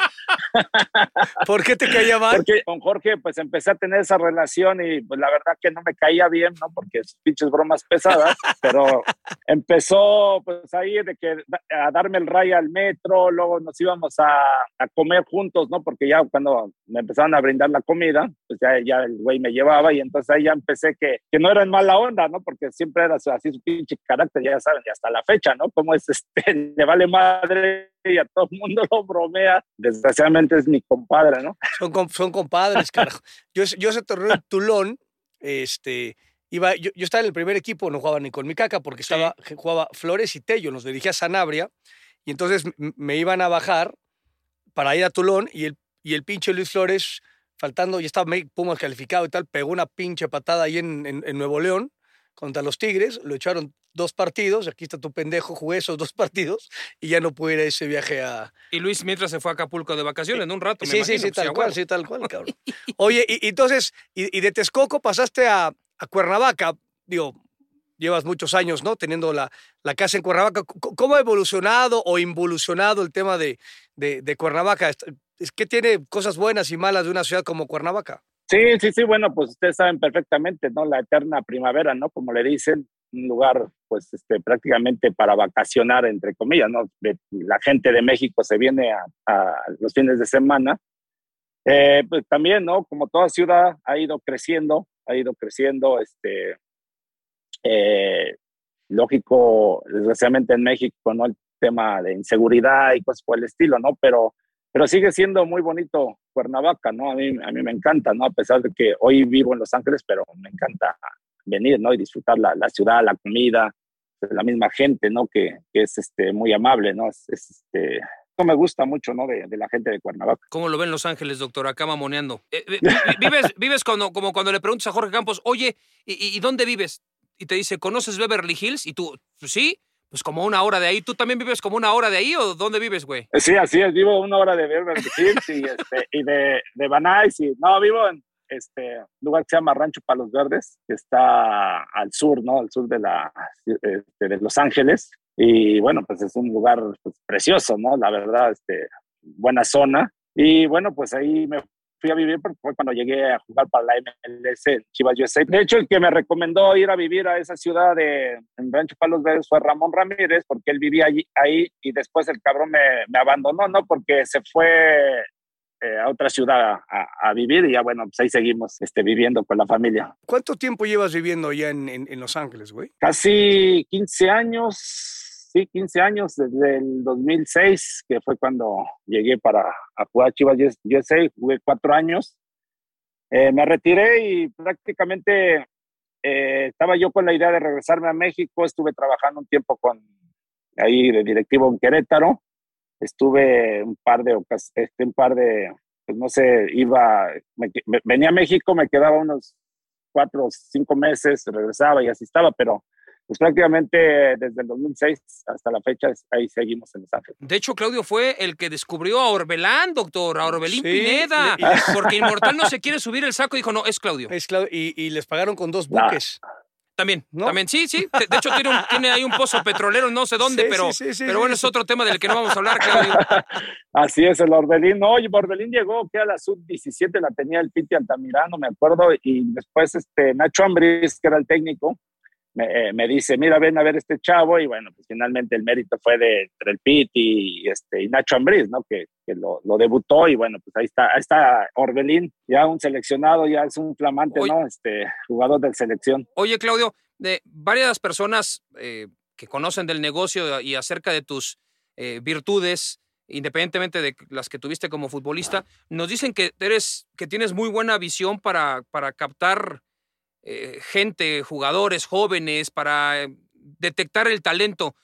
<laughs> ¿por qué te caía mal? porque con Jorge pues empecé a tener esa relación y pues la verdad que no me caía bien, ¿no? Porque sus pinches bromas pesadas, pero empezó pues ahí de que a darme el rayo al metro, luego nos íbamos a, a comer juntos, ¿no? Porque ya cuando me empezaron a brindar la comida, pues ya, ya el güey me llevaba y entonces ahí ya empecé que, que no era en mala onda, ¿no? Porque siempre era así su pinche carácter, ya saben, y hasta la fecha, ¿no? Como es este, <laughs> le vale madre y a todo el mundo lo bromea. Desgraciadamente es mi compadre, ¿no? Son, son compadres, carajo. Yo, ese- yo ese torneo en Tulón, este, iba, yo, yo estaba en el primer equipo, no jugaba ni con mi caca porque estaba, jugaba Flores y Tello, nos dirigía a Sanabria, y entonces me iban a bajar para ir a Tulón y el, y el pinche Luis Flores, faltando, ya estaba Pumas calificado y tal, pegó una pinche patada ahí en, en- en Nuevo León contra los Tigres, lo echaron dos partidos, aquí está tu pendejo, jugué esos dos <laughs> partidos y ya no pude ir a ese viaje a, Y Luis mientras se fue a Acapulco de vacaciones, ¿no? Un rato, me Sí, sí, imagino, sí, pues, tal a cual, huevo. sí, tal cual, cabrón. <laughs> Oye, y, y entonces, y, y de Texcoco pasaste a, a Cuernavaca, digo, llevas muchos años, ¿no? Teniendo la, la casa en Cuernavaca. ¿Cómo ha evolucionado o involucionado el tema de, de, de Cuernavaca? ¿Es que tiene cosas buenas y malas de una ciudad como Cuernavaca? Sí, sí, sí, bueno, pues ustedes saben perfectamente, ¿no? La eterna primavera, ¿no? Como le dicen, un lugar, pues, este, prácticamente para vacacionar, entre comillas, ¿no? La gente de México se viene a, a los fines de semana. Eh, pues también, ¿no? Como toda ciudad ha ido creciendo, ha ido creciendo, este, eh, lógico, desgraciadamente en México, ¿no? El tema de inseguridad y cosas por el estilo, ¿no? Pero pero sigue siendo muy bonito Cuernavaca, ¿no? A mí, a mí me encanta, ¿no? A pesar de que hoy vivo en Los Ángeles, pero me encanta venir, ¿no? Y disfrutar la, la ciudad, la comida, la misma gente, ¿no? Que, que es este, muy amable, ¿no? Es, es, este, eso me gusta mucho, ¿no? De, de la gente de Cuernavaca. ¿Cómo lo ven Los Ángeles, doctor? Acá mamoneando. Eh, eh, <laughs> vi- vives vives cuando, como cuando le preguntas a Jorge Campos, oye, ¿y, y- dónde vives? Y te dice, ¿conoces Beverly Hills? Y tú, "Pues sí, pues como una hora de ahí. ¿Tú también vives como una hora de ahí o dónde vives, güey? Sí, así es, vivo una hora de Beverly Hills y, este, y de, de Van Nuys y no, vivo en este lugar que se llama Rancho Palos Verdes, que está al sur, ¿no? Al sur de, la, este, de Los Ángeles. Y bueno, pues es un lugar pues, precioso, ¿no? La verdad, este, buena zona. Y bueno, pues ahí me fui a vivir porque fue cuando llegué a jugar para la MLS Chivas USA. De hecho, el que me recomendó ir a vivir a esa ciudad de en Rancho Palos Verdes fue Ramón Ramírez, porque él vivía allí, ahí y después el cabrón me, me abandonó, ¿no? Porque se fue eh, a otra ciudad a, a, vivir y ya bueno, pues ahí seguimos este, viviendo con la familia. ¿Cuánto tiempo llevas viviendo en, en, en Los Ángeles, güey? Casi 15 años, sí, 15 años, desde el 2006, que fue cuando llegué para a jugar Chivas USA, jugué cuatro años. Eh, me retiré y prácticamente eh, estaba yo con la idea de regresarme a México, estuve trabajando un tiempo con ahí de directivo en Querétaro, estuve un par de este, un par de, pues no sé, iba, me, me, venía a México, me quedaba unos cuatro o cinco meses, regresaba y así estaba, pero pues prácticamente desde el 2006 hasta la fecha ahí seguimos en Los Ángeles. De hecho, Claudio fue el que descubrió a Orbelán, doctor, a Orbelín sí, Pineda, y... <laughs> porque Inmortal no se quiere subir el saco, dijo, no, es Claudio. Es Claudio y, y, les pagaron con dos buques. Nah. También, ¿No? también, sí, sí. De, hecho, tiene, un, tiene, ahí un pozo petrolero, no sé dónde, sí, pero, sí, sí, pero bueno, es otro tema del que no vamos a hablar, Claudio. <laughs> Así es, el Orbelín. No, oye, Orbelín llegó que a la sub-17 la tenía el Piti Altamirano, me acuerdo, y después este Nacho Ambris, que era el técnico, me, eh, me, dice, mira, ven a ver este chavo, y bueno, pues finalmente el mérito fue de entre el y, este, y Nacho Ambriz, ¿no? Que, que lo, lo, debutó, y bueno, pues ahí está, ahí está Orbelín, ya un seleccionado, ya es un flamante, oye, ¿no? Este, jugador de selección. Oye, Claudio, de varias personas eh, que conocen del negocio y acerca de tus eh, virtudes, independientemente de las que tuviste como futbolista, nos dicen que eres, que tienes muy buena visión para, para captar eh, gente, jugadores jóvenes, para eh, detectar el talento.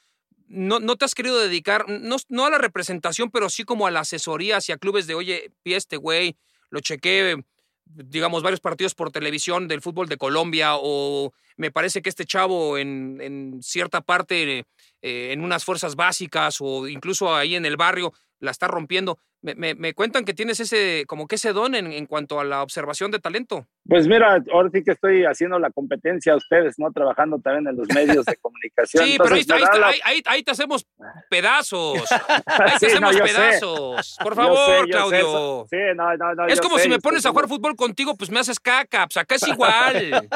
No, no, te has querido dedicar, no, no, a la representación, pero sí como a la asesoría hacia clubes de, oye, pie este güey, lo chequé, digamos, varios partidos por televisión del fútbol de Colombia, o me parece que este chavo en, en cierta parte, eh, en unas fuerzas básicas, o incluso ahí en el barrio, la está rompiendo. Me, me, cuentan que tienes ese, como que ese don en, en, cuanto a la observación de talento. Pues mira, ahora sí que estoy haciendo la competencia a ustedes, ¿no? Trabajando también en los medios de <laughs> comunicación. Sí, Entonces, pero ahí, ahí, la... ahí, ahí, ahí, te hacemos <laughs> pedazos. Ahí te hacemos no, pedazos. Sé. Por favor, sé, Claudio. Sí, no, no, no, es como sé, si me pones a jugar fútbol contigo, pues me haces caca. Pues acá es igual.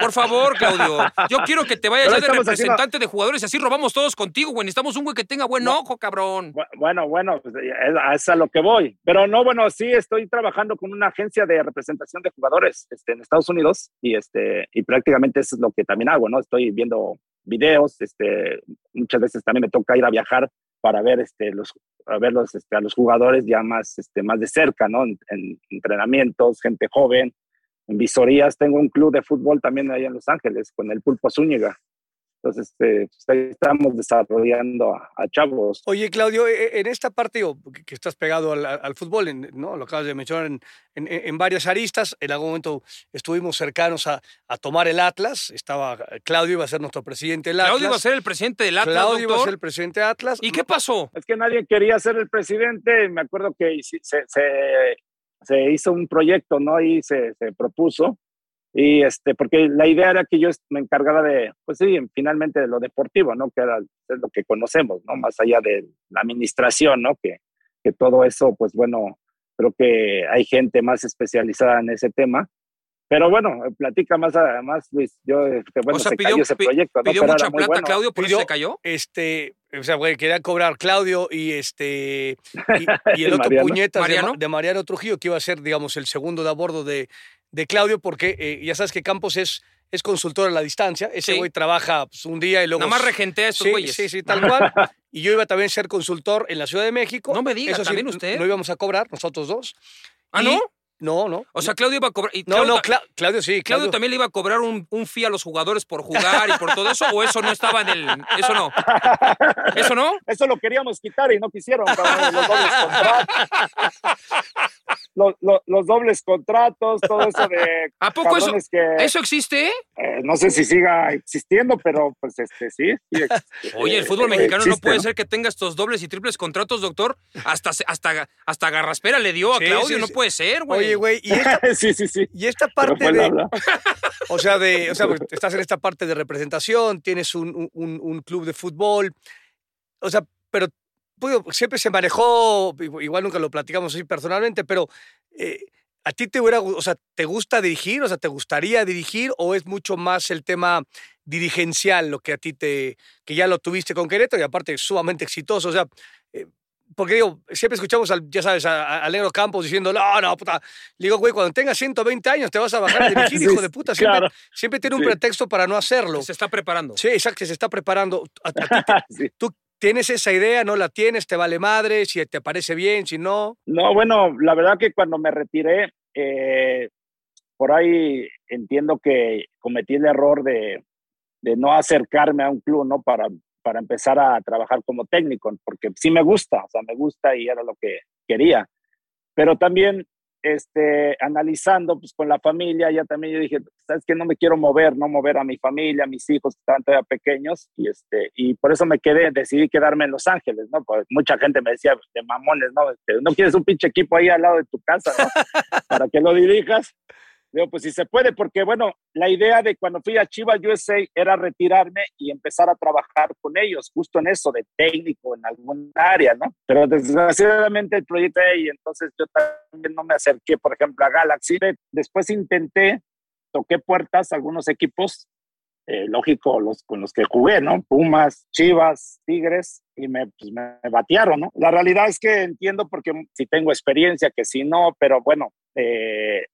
Por favor, Claudio. Yo quiero que te vayas ya de representante haciendo... de jugadores y así robamos todos contigo, güey. Necesitamos un güey que tenga buen ojo, cabrón. Bueno, bueno, pues es a lo que voy. Pero no, bueno, sí estoy trabajando con una agencia de representación de jugadores este, en Estados Unidos y, este, y prácticamente eso es lo que también hago, ¿no? Estoy viendo videos, este, muchas veces también me toca ir a viajar para ver, este, los, a, verlos, este, a los jugadores ya más, este, más de cerca, ¿no? En, en, entrenamientos, gente joven, en visorías. Tengo un club de fútbol también ahí en Los Ángeles con el Pulpo Zúñiga. Entonces, este, pues, estamos desarrollando a, a, chavos. Oye, Claudio, en esta parte que estás pegado al, al fútbol, ¿no? lo acabas de mencionar en, en, en, varias aristas, en algún momento estuvimos cercanos a, a, tomar el Atlas, estaba Claudio iba a ser nuestro presidente del Atlas. Claudio iba a ser el presidente del Atlas, Claudio doctor? iba a ser el presidente de Atlas. ¿Y qué pasó? Es que nadie quería ser el presidente, me acuerdo que se, se, se hizo un proyecto, ¿no? Y se, se propuso y este, porque la idea era que yo me encargara de, pues sí, finalmente de lo deportivo, ¿no? Que era es lo que conocemos, ¿no? Más allá de la administración, ¿no? Que, que todo eso, pues bueno, creo que hay gente más especializada en ese tema. Pero bueno, platica más, más Luis. Yo, este, bueno, o sea, se pidió, cayó ese proyecto. ¿Pidió ¿no? mucha plata, bueno. Claudio, por pidió, eso se cayó? Este, o sea, güey, quería cobrar Claudio y este y, y el <laughs> otro puñetas ¿Mariano? De, de, Mariano Trujillo, que iba a ser, digamos, el segundo de a bordo de, de Claudio, porque eh, ya sabes que Campos es, es consultor a la distancia. Ese güey sí. trabaja pues, un día y luego. Nada más regentea a estos sí, güeyes. Sí, sí, tal cual. y yo iba también a ser consultor en la Ciudad de México. No me digas, Eso sí, ¿también usted? No íbamos a cobrar, nosotros dos. ¿Ah, y, no? No, no. O sea, Claudio iba a cobrar. no, Claudio, no, Cla Claudio sí. Claudio, Claudio, también le iba a cobrar un, un fee a los jugadores por jugar y por todo eso, o eso no estaba en el. Eso no. ¿Eso no? Eso lo queríamos quitar y no quisieron, cabrón, los los, los, los dobles contratos, todo eso de ¿A poco eso, que eso existe? eh, no sé si siga existiendo, pero pues este sí. sí existe. Oye, el fútbol Eh, mexicano no puede ser que tenga estos dobles y triples contratos, doctor. Hasta, se- hasta, hasta Garraspera le dio a Sí, Claudio, sí, no puede ser, güey. Oye, güey, y esta, <laughs> sí, sí, sí. y esta parte de, <laughs> o sea, de, o sea, pues, <laughs> estás en esta parte de representación, tienes un, un- un, club de fútbol, o sea, pero pues, siempre se manejó, igual nunca lo platicamos así personalmente, pero eh, ¿a ti te hubiera, o sea, te gusta dirigir, o sea, te gustaría dirigir o es mucho más el tema dirigencial lo que a ti te, que ya lo tuviste con Querétaro y aparte sumamente exitoso, o sea, eh, porque digo, siempre escuchamos, al, ya sabes, a- Negro Campos diciendo, no, no, puta. Le digo, güey, cuando tengas 120 años te vas a bajar a <laughs> dirigir, Sí, hijo de puta. Siempre, claro. siempre tiene un Sí. pretexto para no hacerlo. Se está preparando. Sí, exacto, se está preparando. A- a ti <laughs> Sí. ¿Tú tienes esa idea, no la tienes, te vale madre, si te parece bien, si no? No, bueno, la verdad que cuando me retiré, eh, por ahí entiendo que cometí el error de, de no acercarme a un club, ¿no? Para, para empezar a trabajar como técnico, porque sí me gusta, o sea, me gusta y era lo que quería. Pero también, este, analizando, pues con la familia, ya también yo dije, sabes que no me quiero mover, no mover a mi familia, a mis hijos que estaban todavía pequeños, y este, y por eso me quedé, decidí quedarme en Los Ángeles, ¿no? Pues mucha gente me decía de mamones, ¿no? Este, no quieres un pinche equipo ahí al lado de tu casa, ¿no? <laughs> Para que lo dirijas. Digo, pues si se puede, porque bueno, la idea de cuando fui a Chivas USA era retirarme y empezar a trabajar con ellos, justo en eso, de técnico en algún área, ¿no? Pero desgraciadamente el proyecto y entonces yo también no me acerqué, por ejemplo, a Galaxy. Después intenté, toqué puertas a algunos equipos, eh, lógico, los con los que jugué, ¿no? Pumas, Chivas, Tigres, y me, pues, me batearon, ¿no? La realidad es que entiendo porque si tengo experiencia, que si no, pero bueno, eh,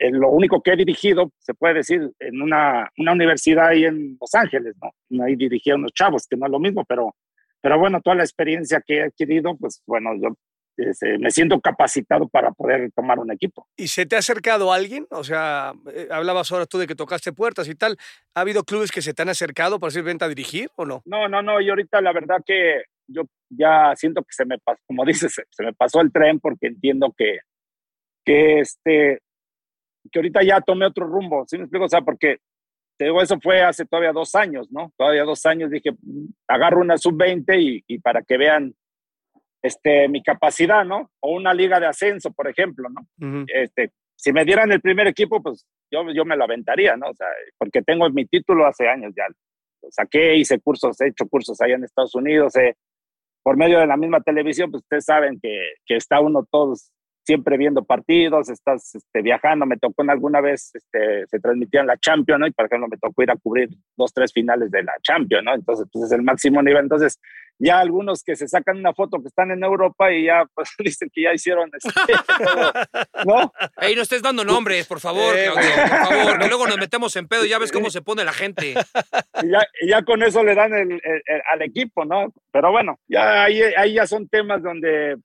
eh, lo único que he dirigido, se puede decir, en una, una universidad ahí en Los Ángeles, ¿no? Ahí dirigí a unos chavos, que no es lo mismo, pero, pero bueno, toda la experiencia que he adquirido, pues bueno, yo este, me siento capacitado para poder tomar un equipo. ¿Y se te ha acercado alguien? O sea, eh, hablabas ahora tú de que tocaste puertas y tal. ¿Ha habido clubes que se te han acercado para decir venta a dirigir o no? No, no, no, y ahorita la verdad que yo ya siento que se me pasó, como <laughs> dices, se, se me pasó el tren porque entiendo que, que este, que ahorita ya tomé otro rumbo, ¿sí me explico? O sea, porque te digo, eso fue hace todavía dos años, ¿no? Todavía dos años dije, "Mm, agarro una sub-20 y, y para que vean este, mi capacidad, ¿no? O una liga de ascenso, por ejemplo, ¿no? Este, si me dieran el primer equipo, pues yo, yo me lo aventaría, ¿no? O sea, porque tengo mi título hace años ya. Lo saqué, hice cursos, he hecho cursos allá en Estados Unidos, eh, por medio de la misma televisión, pues ustedes saben que, que está uno todos siempre viendo partidos, estás este, viajando, me tocó en alguna vez, este, se transmitía en la Champions, ¿no? Y por ejemplo me tocó ir a cubrir dos, tres finales de la Champions, ¿no? Entonces, pues es el máximo nivel. Entonces, ya algunos que se sacan una foto que están en Europa y ya, pues <laughs> dicen que ya hicieron, este, todo, ¿no? Ey, no estés dando nombres, por favor, Eh, Claudio, por favor, que luego nos metemos en pedo y ya ves cómo se pone la gente. y ya, y ya con eso le dan el, el- el- al equipo, ¿no? Pero bueno, ya ahí, ahí ya son temas donde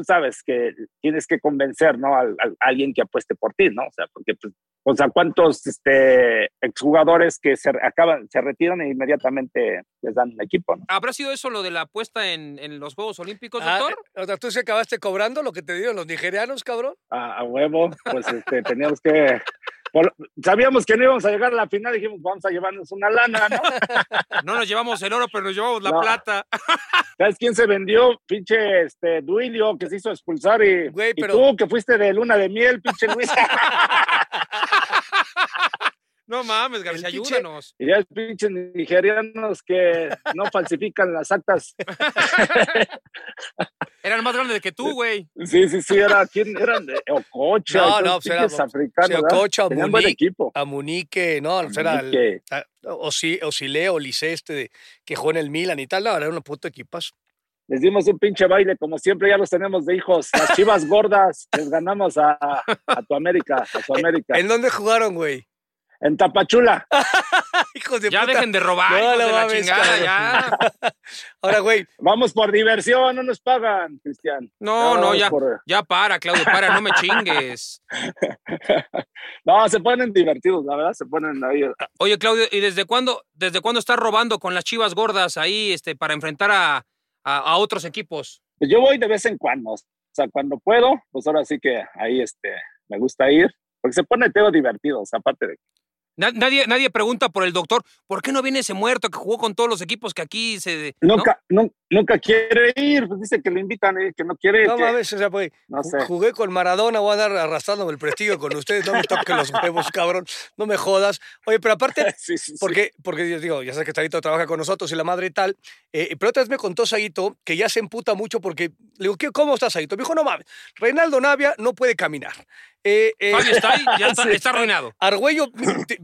tú sabes que tienes que convencer, ¿no? Al, al- a alguien que apueste por ti, ¿no? O sea, porque, pues, o sea, ¿cuántos este, exjugadores que se acaban, se retiran e inmediatamente les dan un equipo, ¿no? ¿Habrá sido eso lo de la apuesta en, en los Juegos Olímpicos, Ah, doctor? eh, o sea, ¿Tú se acabaste cobrando lo que te dieron los nigerianos, cabrón? A, a huevo, pues este, <laughs> teníamos que. Por- sabíamos que no íbamos a llegar a la final, dijimos, vamos a llevarnos una lana, ¿no? <laughs> No nos llevamos el oro, pero nos llevamos la No. plata. <laughs> ¿Sabes quién se vendió? Pinche este, Duilio, que se hizo expulsar. Y, Güey, y tú, que fuiste de luna de miel, pinche Luis. <laughs> No mames, García, ayúdanos. y ya es pinches nigerianos que no falsifican las actas. <laughs> Eran más grandes que tú, güey. Sí, sí, sí, era, ¿quién eran? De Ococha. No, no, pues era- ¿verdad? Ococha, Tenían buen Munique, equipo. A Munique, no, era el, Osile, Olice este de- que jugó en el Milan y tal, no, era un puto equipazo. Les dimos un pinche baile, como siempre, ya los tenemos de hijos. Las chivas gordas, les ganamos a, a tu América, a tu América. ¿En dónde jugaron, güey? En Tapachula. <laughs> Hijos de Ya puta. dejen de robar, No, hijos no de la chingada, ya. <laughs> Ahora, güey, Vamos por diversión, no nos pagan, Cristian. No, no, ya. por- Ya para, Claudio, para, no me chingues. <laughs> No, se ponen divertidos, la verdad, se ponen ahí. Oye, Claudio, ¿y desde cuándo, desde cuándo estás robando con las chivas gordas ahí este, para enfrentar a, a, a otros equipos? Pues yo voy de vez en cuando. O sea, cuando puedo, pues ahora sí que ahí este, me gusta ir, porque se pone todo divertido, o sea, aparte de Nadie, nadie pregunta por el doctor, ¿por qué no viene ese muerto que jugó con todos los equipos que aquí se... Nunca, nunca quiere ir, pues dice que lo invitan y que no quiere. No mames, o sea, pues, no sé. jugué con Maradona, voy a dar arrastrándome el prestigio con ustedes, no me toquen los huevos, cabrón, no me jodas. Oye, pero aparte, <laughs> porque, porque digo, ya sé que Saguito trabaja con nosotros y la madre y tal, eh, pero otra vez me contó Saguito que ya se emputa mucho porque le digo, ¿cómo estás, Saguito? Me dijo, no mames, Reinaldo Navia no puede caminar. Eh, eh, está ahí, ya <laughs> está, está, arruinado. Argüello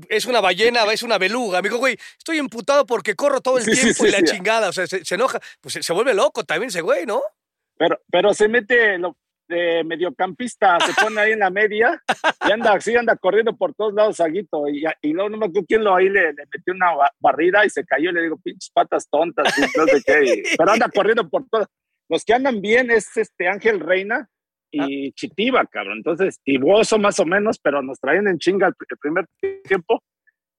es una ballena, es una beluga. Me dijo, güey, estoy emputado porque corro todo el tiempo y la chingada. O sea, se, enoja. Pues se, vuelve loco también ese güey, ¿no? Pero, pero se mete lo, de mediocampista, se pone ahí en la media y anda así, anda corriendo por todos lados, Saguito. Y, y luego no me acuerdo quién lo ahí le, metió una barrida y se cayó. Y le digo, pinches patas tontas. Y no sé qué. pero anda <laughs> corriendo por todos. Los que andan bien es este Ángel Reina. Y Chitiba, cabrón. Entonces, y Bozo más o menos, pero nos traían en chinga el, primer tiempo.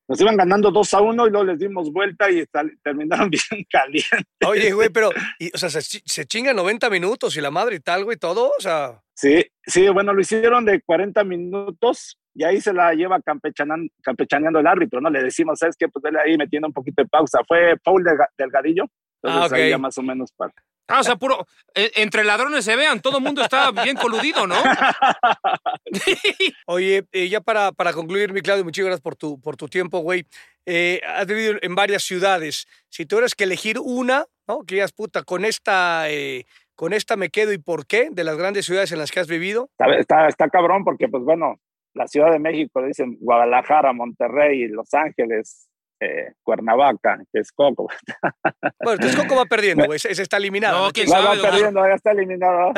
Nos iban ganando 2 a 1 y luego les dimos vuelta y terminaron <laughs> bien calientes. Oye, güey, pero, o sea, se, se chinga 90 minutos y la madre y tal, güey, todo, o sea. Sí, sí, bueno, lo hicieron de 40 minutos y ahí se la lleva campechaneando el árbitro, ¿no? Le decimos, ¿sabes qué? Pues él ahí metiendo un poquito de pausa. Fue Paul Delgadillo. Entonces ah, ahí ya más o menos para, Ah, o sea, puro. Eh, entre ladrones se vean, todo el mundo está bien coludido, ¿no? <laughs> Oye, eh, ya para, para concluir, mi Claudio, muchas gracias por tu, por tu tiempo, güey. Eh, has vivido en varias ciudades. Si tú eres que elegir una, ¿no? Que digas, puta, con esta, con esta me quedo y por qué, de las grandes ciudades en las que has vivido. Está, está, cabrón porque, pues bueno, la Ciudad de México, dicen Guadalajara, Monterrey, Los Ángeles, eh, Cuernavaca, Texcoco. <laughs> Bueno, Texcoco va perdiendo, güey. Se, está eliminado. No, quién sabe. Va perdiendo, ya está eliminado.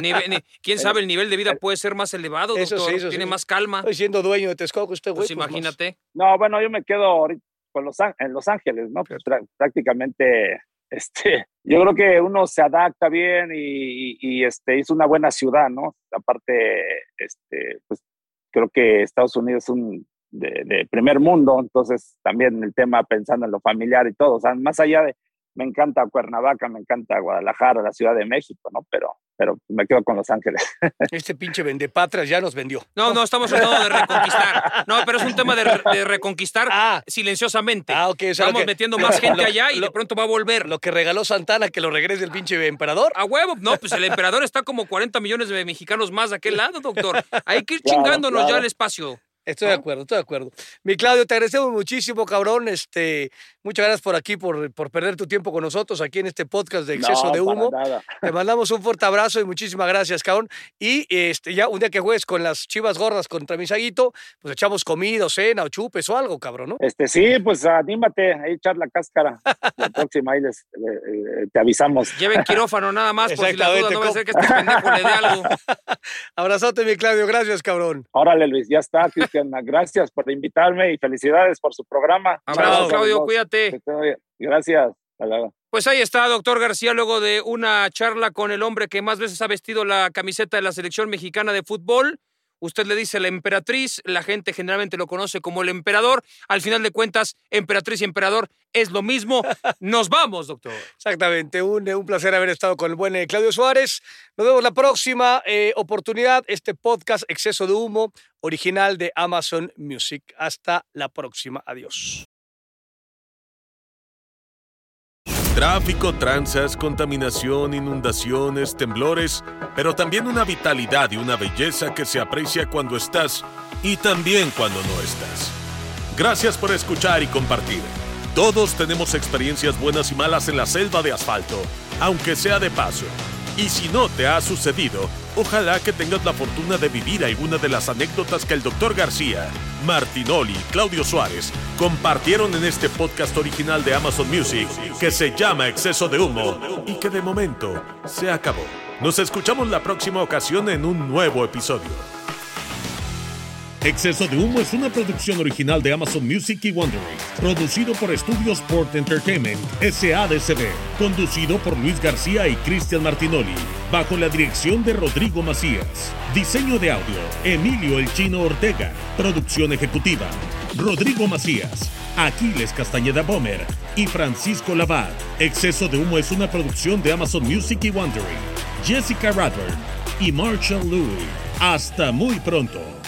quién <laughs> sabe, el nivel de vida puede ser más elevado, eso doctor. Tiene más calma. Estoy siendo dueño de Texcoco, este güey. Pues, pues imagínate. No, bueno, yo me quedo ahorita con los, en Los Ángeles, ¿no? Pues, prácticamente, <laughs> este, yo creo que uno se adapta bien y, y, este, es una buena ciudad, ¿no? Aparte, este, pues creo que Estados Unidos es un de, primer mundo, entonces también el tema pensando en lo familiar y todo, o sea, más allá de, me encanta Cuernavaca, me encanta Guadalajara, la Ciudad de México, ¿no? Pero, pero me quedo con Los Ángeles. <laughs> Este pinche vendepatras ya nos vendió. No, no, estamos tratando de reconquistar. No, pero es un tema de, reconquistar <laughs> ah. silenciosamente. Ah, ok. Estamos metiendo más <laughs> gente allá y de pronto va a volver. Lo que regaló Santana, que lo regrese el pinche emperador. A huevo. No, pues el emperador está como 40 millones de mexicanos más de aquel lado, doctor. Hay que ir chingándonos ya el espacio. Estoy de acuerdo, estoy de acuerdo. Mi Claudio, te agradecemos muchísimo, cabrón. Este, muchas gracias por aquí, por, por perder tu tiempo con nosotros aquí en este podcast de exceso de humo. Te mandamos un fuerte abrazo y muchísimas gracias, cabrón. Y este, ya un día que juegues con las chivas gordas contra mi saguito, pues echamos comida, cena o chupes o algo, cabrón, ¿no? Este, sí, pues anímate a echar la cáscara. La próxima ahí les, te avisamos. Lleven quirófano nada más, por si la duda no va a ser que este pendejo le dé algo. <laughs> Abrazote, mi Claudio. Gracias, cabrón. Órale, Luis, ya está, Cristian. Gracias por invitarme y felicidades por su programa. Abrazo, Claudio, cuídate. Gracias. Pues ahí está, doctor García, luego de una charla con el hombre que más veces ha vestido la camiseta de la selección mexicana de fútbol. Usted le dice la emperatriz, la gente generalmente lo conoce como el emperador. Al final de cuentas, emperatriz y emperador es lo mismo. Nos vamos, doctor. Exactamente, un, un placer haber estado con el buen eh, Claudio Suárez. Nos vemos la próxima eh, oportunidad, este podcast Exceso de Humo, original de Amazon Music. Hasta la próxima. Adiós. Tráfico, tranzas, contaminación, inundaciones, temblores, pero también una vitalidad y una belleza que se aprecia cuando estás y también cuando no estás. Gracias por escuchar y compartir. Todos tenemos experiencias buenas y malas en la selva de asfalto, aunque sea de paso. Y si no te ha sucedido, ojalá que tengas la fortuna de vivir alguna de las anécdotas que el Dr. García, Martinoli y Claudio Suárez compartieron en este podcast original de Amazon Music que se llama Exceso de Humo y que de momento se acabó. Nos escuchamos la próxima ocasión en un nuevo episodio. Exceso de Humo es una producción original de Amazon Music y Wondery, producido por Studio Sport Entertainment, SADCB, conducido por Luis García y Cristian Martinoli, bajo la dirección de Rodrigo Macías. Diseño de audio, Emilio El Chino Ortega. Producción ejecutiva, Rodrigo Macías, Aquiles Castañeda Bomer y Francisco Lavar. Exceso de Humo es una producción de Amazon Music y Wondery. Jessica Radburn, y Marshall Louis. Hasta muy pronto.